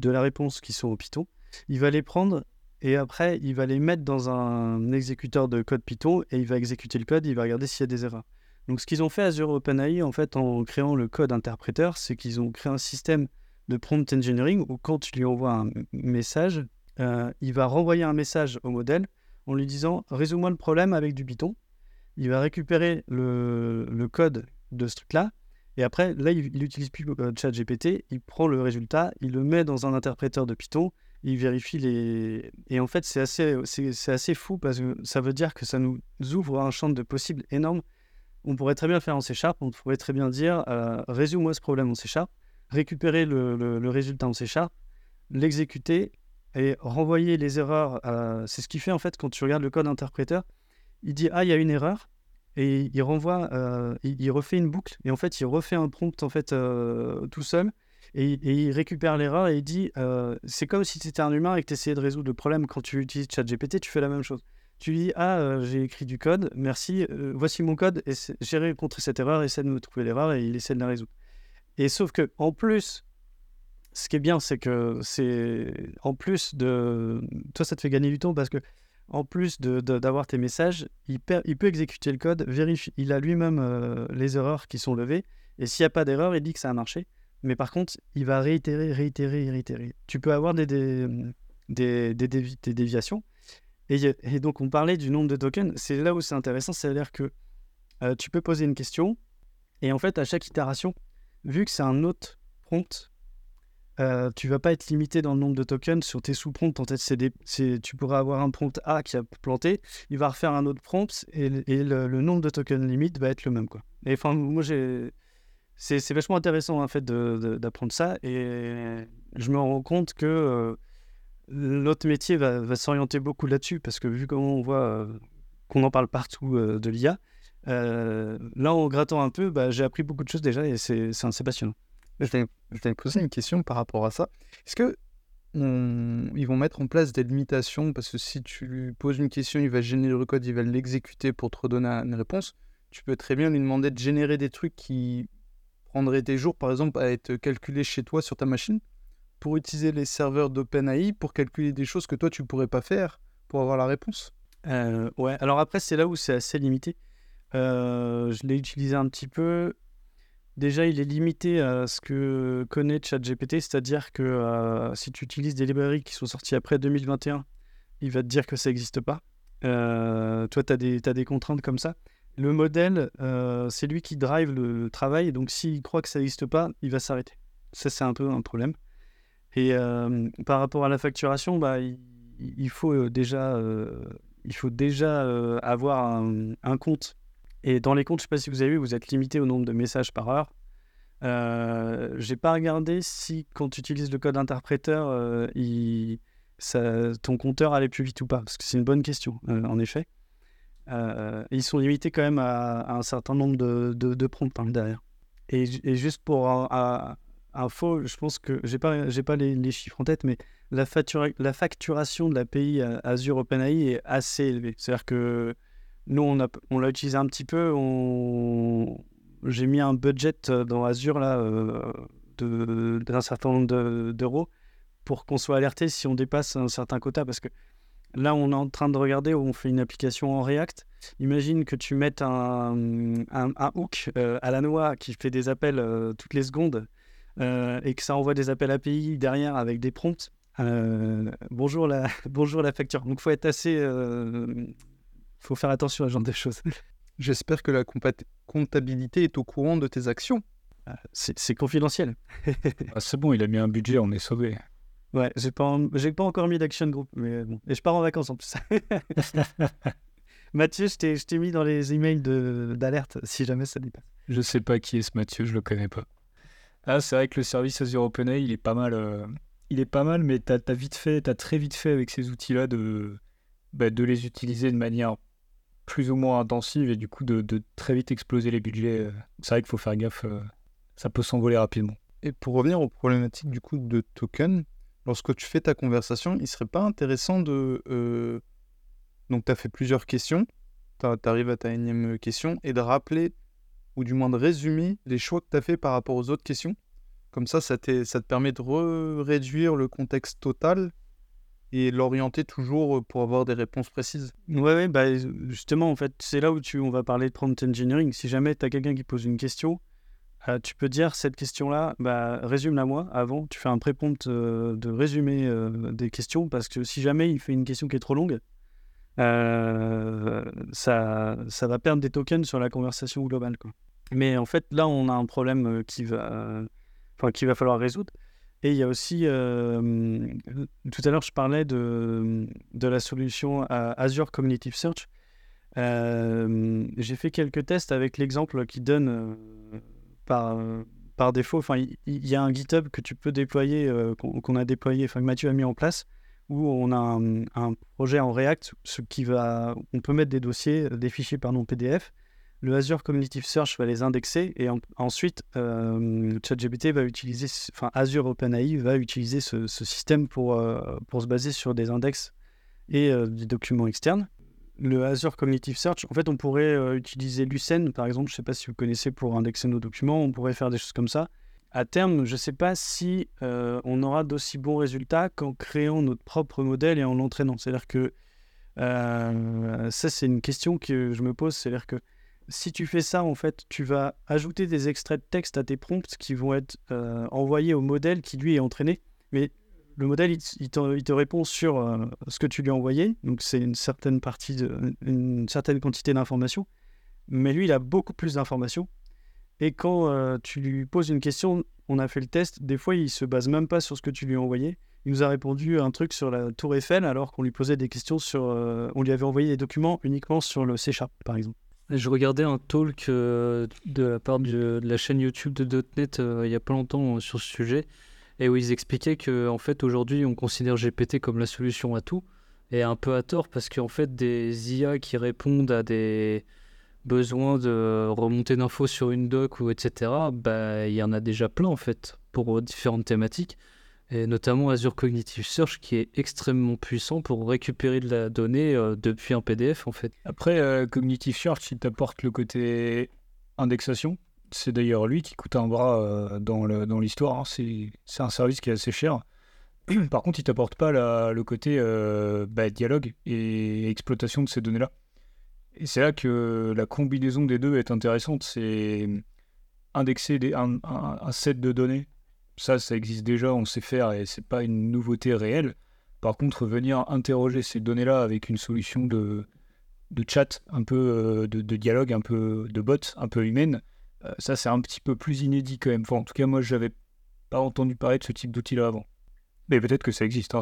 la réponse qui sont au Python. Il va les prendre et après il va les mettre dans un exécuteur de code Python et il va exécuter le code, il va regarder s'il y a des erreurs. Donc ce qu'ils ont fait Azure OpenAI en fait en créant le code interpréteur, c'est qu'ils ont créé un système de prompt engineering où quand tu lui envoies un message, euh, il va renvoyer un message au modèle en lui disant résous-moi le problème avec du Python. Il va récupérer le, code de ce truc-là. Et après, là, il n'utilise plus euh, ChatGPT. Il prend le résultat, il le met dans un interpréteur de Python. Il vérifie les. Et en fait, c'est assez, c'est, assez fou parce que ça veut dire que ça nous ouvre un champ de possibles énorme. On pourrait très bien faire en C Sharp. On pourrait très bien dire euh, résous-moi ce problème en C Sharp récupérer le, résultat en C l'exécuter et renvoyer les erreurs. C'est ce qu'il fait en fait quand tu regardes le code interpréteur. Il dit ah il y a une erreur et il renvoie, euh, il, refait une boucle et en fait il refait un prompt en fait euh, tout seul et, il récupère l'erreur et il dit euh, c'est comme si tu étais un humain et que tu essayais de résoudre le problème quand tu utilises ChatGPT, tu fais la même chose. Tu dis ah j'ai écrit du code, merci, voici mon code et j'ai rencontré cette erreur, essaie de me trouver l'erreur et il essaie de la résoudre. Et sauf que en plus, ce qui est bien, c'est que c'est en plus de toi, ça te fait gagner du temps parce que en plus d'avoir tes messages, il, peut exécuter le code, vérifie, il a lui-même euh, les erreurs qui sont levées, et s'il n'y a pas d'erreur, il dit que ça a marché. Mais par contre, il va réitérer, réitérer, réitérer. Tu peux avoir des, déviations. Et, et, donc, on parlait du nombre de tokens. C'est là où c'est intéressant, c'est-à-dire que euh, tu peux poser une question, et en fait, à chaque itération, vu que c'est un autre prompt, euh, tu vas pas être limité dans le nombre de tokens sur tes sous-prompts. C'est tu pourras avoir un prompt A qui a planté, il va refaire un autre prompt et, le, nombre de tokens limite va être le même. Et enfin, moi. C'est vachement intéressant en fait d'apprendre ça et je me rends compte que euh, notre métier va, s'orienter beaucoup là-dessus parce que vu comment on voit euh, qu'on en parle partout de l'IA, euh, là, en grattant un peu, bah, j'ai appris beaucoup de choses déjà et c'est assez passionnant. Je vais poser une question par rapport à ça. Est-ce que ils vont mettre en place des limitations? Parce que si tu lui poses une question, il va générer le code, il va l'exécuter pour te redonner une réponse. Tu peux très bien lui demander de générer des trucs qui prendraient des jours, par exemple, à être calculés chez toi sur ta machine pour utiliser les serveurs d'OpenAI pour calculer des choses que toi tu pourrais pas faire pour avoir la réponse. Euh, ouais, alors après, c'est là où c'est assez limité. Euh, je l'ai utilisé un petit peu. Déjà, il est limité à ce que connaît ChatGPT, c'est-à-dire que euh, si tu utilises des librairies qui sont sorties après 2021, il va te dire que ça n'existe pas. Euh, toi, tu as, des contraintes comme ça. Le modèle, c'est lui qui drive le, travail, donc s'il croit que ça n'existe pas, il va s'arrêter. Ça, c'est un peu un problème. Et par rapport à la facturation, bah, il faut déjà avoir un compte et dans les comptes, je ne sais pas si vous avez vu, vous êtes limité au nombre de messages par heure. Euh, j'ai pas regardé si quand tu utilises le code interpréteur, euh, ton compteur allait plus vite ou pas, parce que c'est une bonne question, euh, en effet. Euh, ils sont limités quand même à, un certain nombre de, de, prompts hein, derrière. Et, juste pour info, je pense que j'ai pas, pas les, chiffres en tête, mais la, la facturation de l'API Azure OpenAI est assez élevée. C'est-à-dire que nous, on, l'a utilisé un petit peu. J'ai mis un budget dans Azure là, euh, d'un certain nombre d'euros pour qu'on soit alerté si on dépasse un certain quota. Parce que là, on est en train de regarder où on fait une application en React. Imagine que tu mettes un, hook euh, à la noix qui fait des appels euh, toutes les secondes et que ça envoie des appels API derrière avec des prompts. bonjour, la, *laughs* bonjour la facture. Donc, il faut être assez faut faire attention à ce genre de choses. *laughs* J'espère que la comptabilité est au courant de tes actions. Ah, c'est confidentiel. *laughs* Ah, c'est bon, il a mis un budget, on est sauvé. Ouais, j'ai pas, j'ai pas encore mis d'action group, mais bon. Et je pars en vacances en plus. *laughs* Mathieu, je t'ai mis dans les emails d'alerte si jamais ça dépasse. Je sais pas qui est ce Mathieu, je le connais pas. Ah, c'est vrai que le service Azure OpenAI, il est pas mal. Euh, il est pas mal, mais t'as as vite fait, as très vite fait avec ces outils-là de, bah, de les utiliser de manière plus ou moins intensive et du coup de, très vite exploser les budgets. Euh. C'est vrai qu'il faut faire gaffe, euh, ça peut s'envoler rapidement. Et pour revenir aux problématiques du coup de token, lorsque tu fais ta conversation, il serait pas intéressant de... Euh, donc tu as fait plusieurs questions, tu arrives à ta énième question, et de rappeler, ou du moins de résumer les choix que tu as fait par rapport aux autres questions? Comme ça, ça, ça te permet de réduire le contexte total et l'orienter toujours pour avoir des réponses précises. Ouais, ouais bah, justement, en fait, c'est là où tu, on va parler de prompt engineering. Si jamais tu as quelqu'un qui pose une question, euh, tu peux dire cette question-là, bah, résume-la moi avant. Tu fais un pré-prompt euh, de résumé euh, des questions parce que si jamais il fait une question qui est trop longue, ça, ça va perdre des tokens sur la conversation globale. Mais en fait, là, on a un problème qui va, enfin, qu'il va falloir résoudre. Et il y a aussi, euh, tout à l'heure, je parlais de, de la solution Azure Cognitive Search. Euh, j'ai fait quelques tests avec l'exemple qui donne euh, par, par défaut. Enfin, il y, a un GitHub que tu peux déployer, qu'on a déployé, enfin que Mathieu a mis en place, où on a un, un, projet en React, ce qui va, on peut mettre des dossiers, des fichiers pardon PDF, le Azure Cognitive Search va les indexer et ensuite euh, ChatGPT va utiliser, enfin Azure OpenAI va utiliser ce, système pour, euh, pour se baser sur des index et euh, des documents externes. Le Azure Cognitive Search, en fait, on pourrait utiliser Lucene, par exemple, je ne sais pas si vous connaissez pour indexer nos documents, on pourrait faire des choses comme ça. À terme, je ne sais pas si on aura d'aussi bons résultats qu'en créant notre propre modèle et en l'entraînant. C'est-à-dire que ça, c'est une question que je me pose, c'est-à-dire que si tu fais ça, en fait, tu vas ajouter des extraits de texte à tes prompts qui vont être euh, envoyés au modèle qui lui est entraîné. Mais le modèle, il, te, répond sur euh, ce que tu lui as envoyé. Donc, c'est une certaine partie, une certaine quantité d'informations. Mais lui, il a beaucoup plus d'informations. Et quand euh, tu lui poses une question, on a fait le test, des fois, il se base même pas sur ce que tu lui as envoyé. Il nous a répondu un truc sur la Tour Eiffel alors qu'on lui posait des questions sur. on lui avait envoyé des documents uniquement sur le C Sharp, par exemple. Je regardais un talk euh, de la part de, la chaîne YouTube de .NET euh, il y a pas longtemps euh, sur ce sujet, et où ils expliquaient que en fait aujourd'hui on considère GPT comme la solution à tout, et un peu à tort parce qu'en fait des IA qui répondent à des besoins de remonter d'infos sur une doc ou etc. Bah il y en a déjà plein en fait pour différentes thématiques et notamment Azure Cognitive Search qui est extrêmement puissant pour récupérer de la donnée euh, depuis un PDF en fait. Après, euh, Cognitive Search, il t'apporte le côté indexation. C'est d'ailleurs lui qui coûte un bras euh, dans l'histoire. Hein. C'est un service qui est assez cher. *clears throat* Par contre, il t'apporte pas le côté bah, dialogue et exploitation de ces données-là. Et c'est là que la combinaison des deux est intéressante. C'est indexer un set de données ça, ça existe déjà, on sait faire et c'est pas une nouveauté réelle. Par contre, venir interroger ces données-là avec une solution de, de chat, un peu euh, de, dialogue, un peu de bot, un peu humaine, euh, ça c'est un petit peu plus inédit quand même. en tout cas, moi, j'avais pas entendu parler de ce type d'outil-là avant. Mais peut-être que ça existe, hein,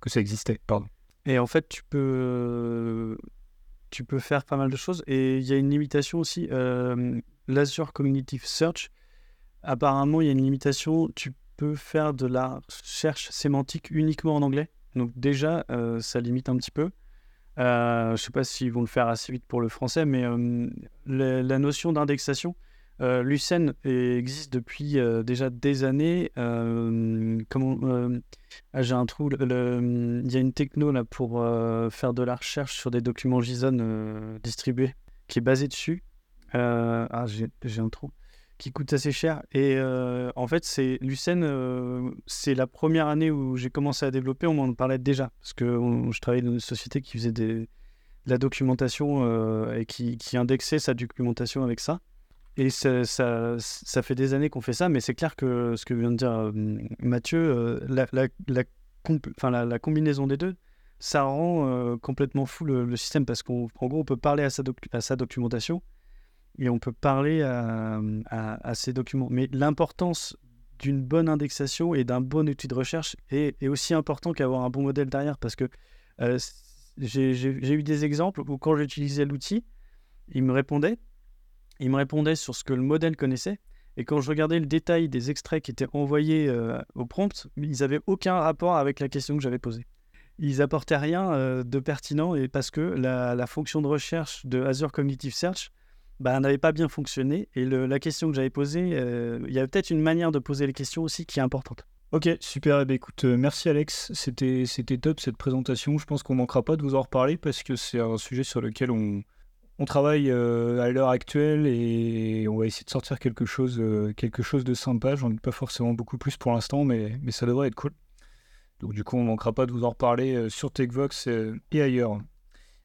que ça existait, pardon. Et en fait, tu peux tu peux faire pas mal de choses. Et il y a une limitation aussi. Euh, L'Azure Cognitive Search, apparemment, il y a une limitation. Tu peux faire de la recherche sémantique uniquement en anglais. Donc déjà, euh, ça limite un petit peu. Euh, je ne sais pas s'ils vont le faire assez vite pour le français, mais euh, la, notion d'indexation, Lucene existe depuis déjà des années. Ah, J'ai un trou. Il y a une techno là pour faire de la recherche sur des documents JSON distribués qui est basée dessus. Ah, j'ai un trou qui coûte assez cher. Et euh, en fait, c'est Lucene, euh, c'est la première année où j'ai commencé à développer. On m'en parlait déjà parce que je travaillais dans une société qui faisait des, de la documentation euh, et qui, indexait sa documentation avec ça. Et ça, ça, fait des années qu'on fait ça, mais c'est clair que ce que vient de dire Mathieu, la, la, la, combinaison des deux, ça rend complètement fou le, le système parce qu'en gros, on peut parler à sa, doc- à sa documentation et on peut parler à, ces documents. Mais l'importance d'une bonne indexation et d'un bon outil de recherche est, aussi important qu'avoir un bon modèle derrière parce que euh, j'ai eu des exemples où quand j'utilisais l'outil, il me répondait il me répondait sur ce que le modèle connaissait. Et quand je regardais le détail des extraits qui étaient envoyés euh, au prompt, ils n'avaient aucun rapport avec la question que j'avais posée. Ils apportaient rien euh, de pertinent et parce que la, la fonction de recherche de Azure Cognitive Search bah, n'avait pas bien fonctionné. Et la question que j'avais posée, euh, il y a peut-être une manière de poser les questions aussi qui est importante. Ok, super. Eh ben, écoute, euh, merci Alex. C'était, top cette présentation. Je pense qu'on manquera pas de vous en reparler parce que c'est un sujet sur lequel on, on travaille euh, à l'heure actuelle et on va essayer de sortir quelque chose, quelque chose de sympa. J'en ai pas forcément beaucoup plus pour l'instant, mais, mais ça devrait être cool. Donc du coup, on manquera pas de vous en reparler sur TechVox et ailleurs.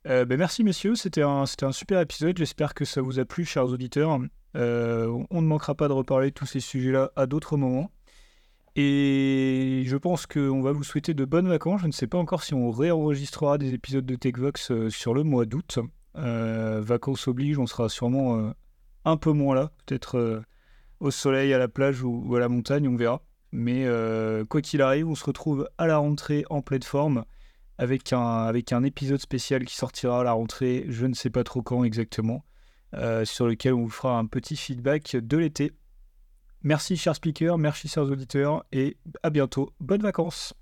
Euh, ben, merci messieurs, c'était un, super épisode. J'espère que ça vous a plu, chers auditeurs. Euh, on ne manquera pas de reparler de tous ces sujets-là à d'autres moments. Et je pense qu'on va vous souhaiter de bonnes vacances. Je ne sais pas encore si on réenregistrera des épisodes de TechVox euh, sur le mois d'août. Vacances oblige, on sera sûrement un peu moins là, peut-être au soleil, à la plage ou, à la montagne, on verra. Mais quoi qu'il arrive, on se retrouve à la rentrée en pleine forme avec un, épisode spécial qui sortira à la rentrée, je ne sais pas trop quand exactement, euh, sur lequel on vous fera un petit feedback de l'été. Merci chers speakers, merci chers auditeurs et à bientôt. Bonnes vacances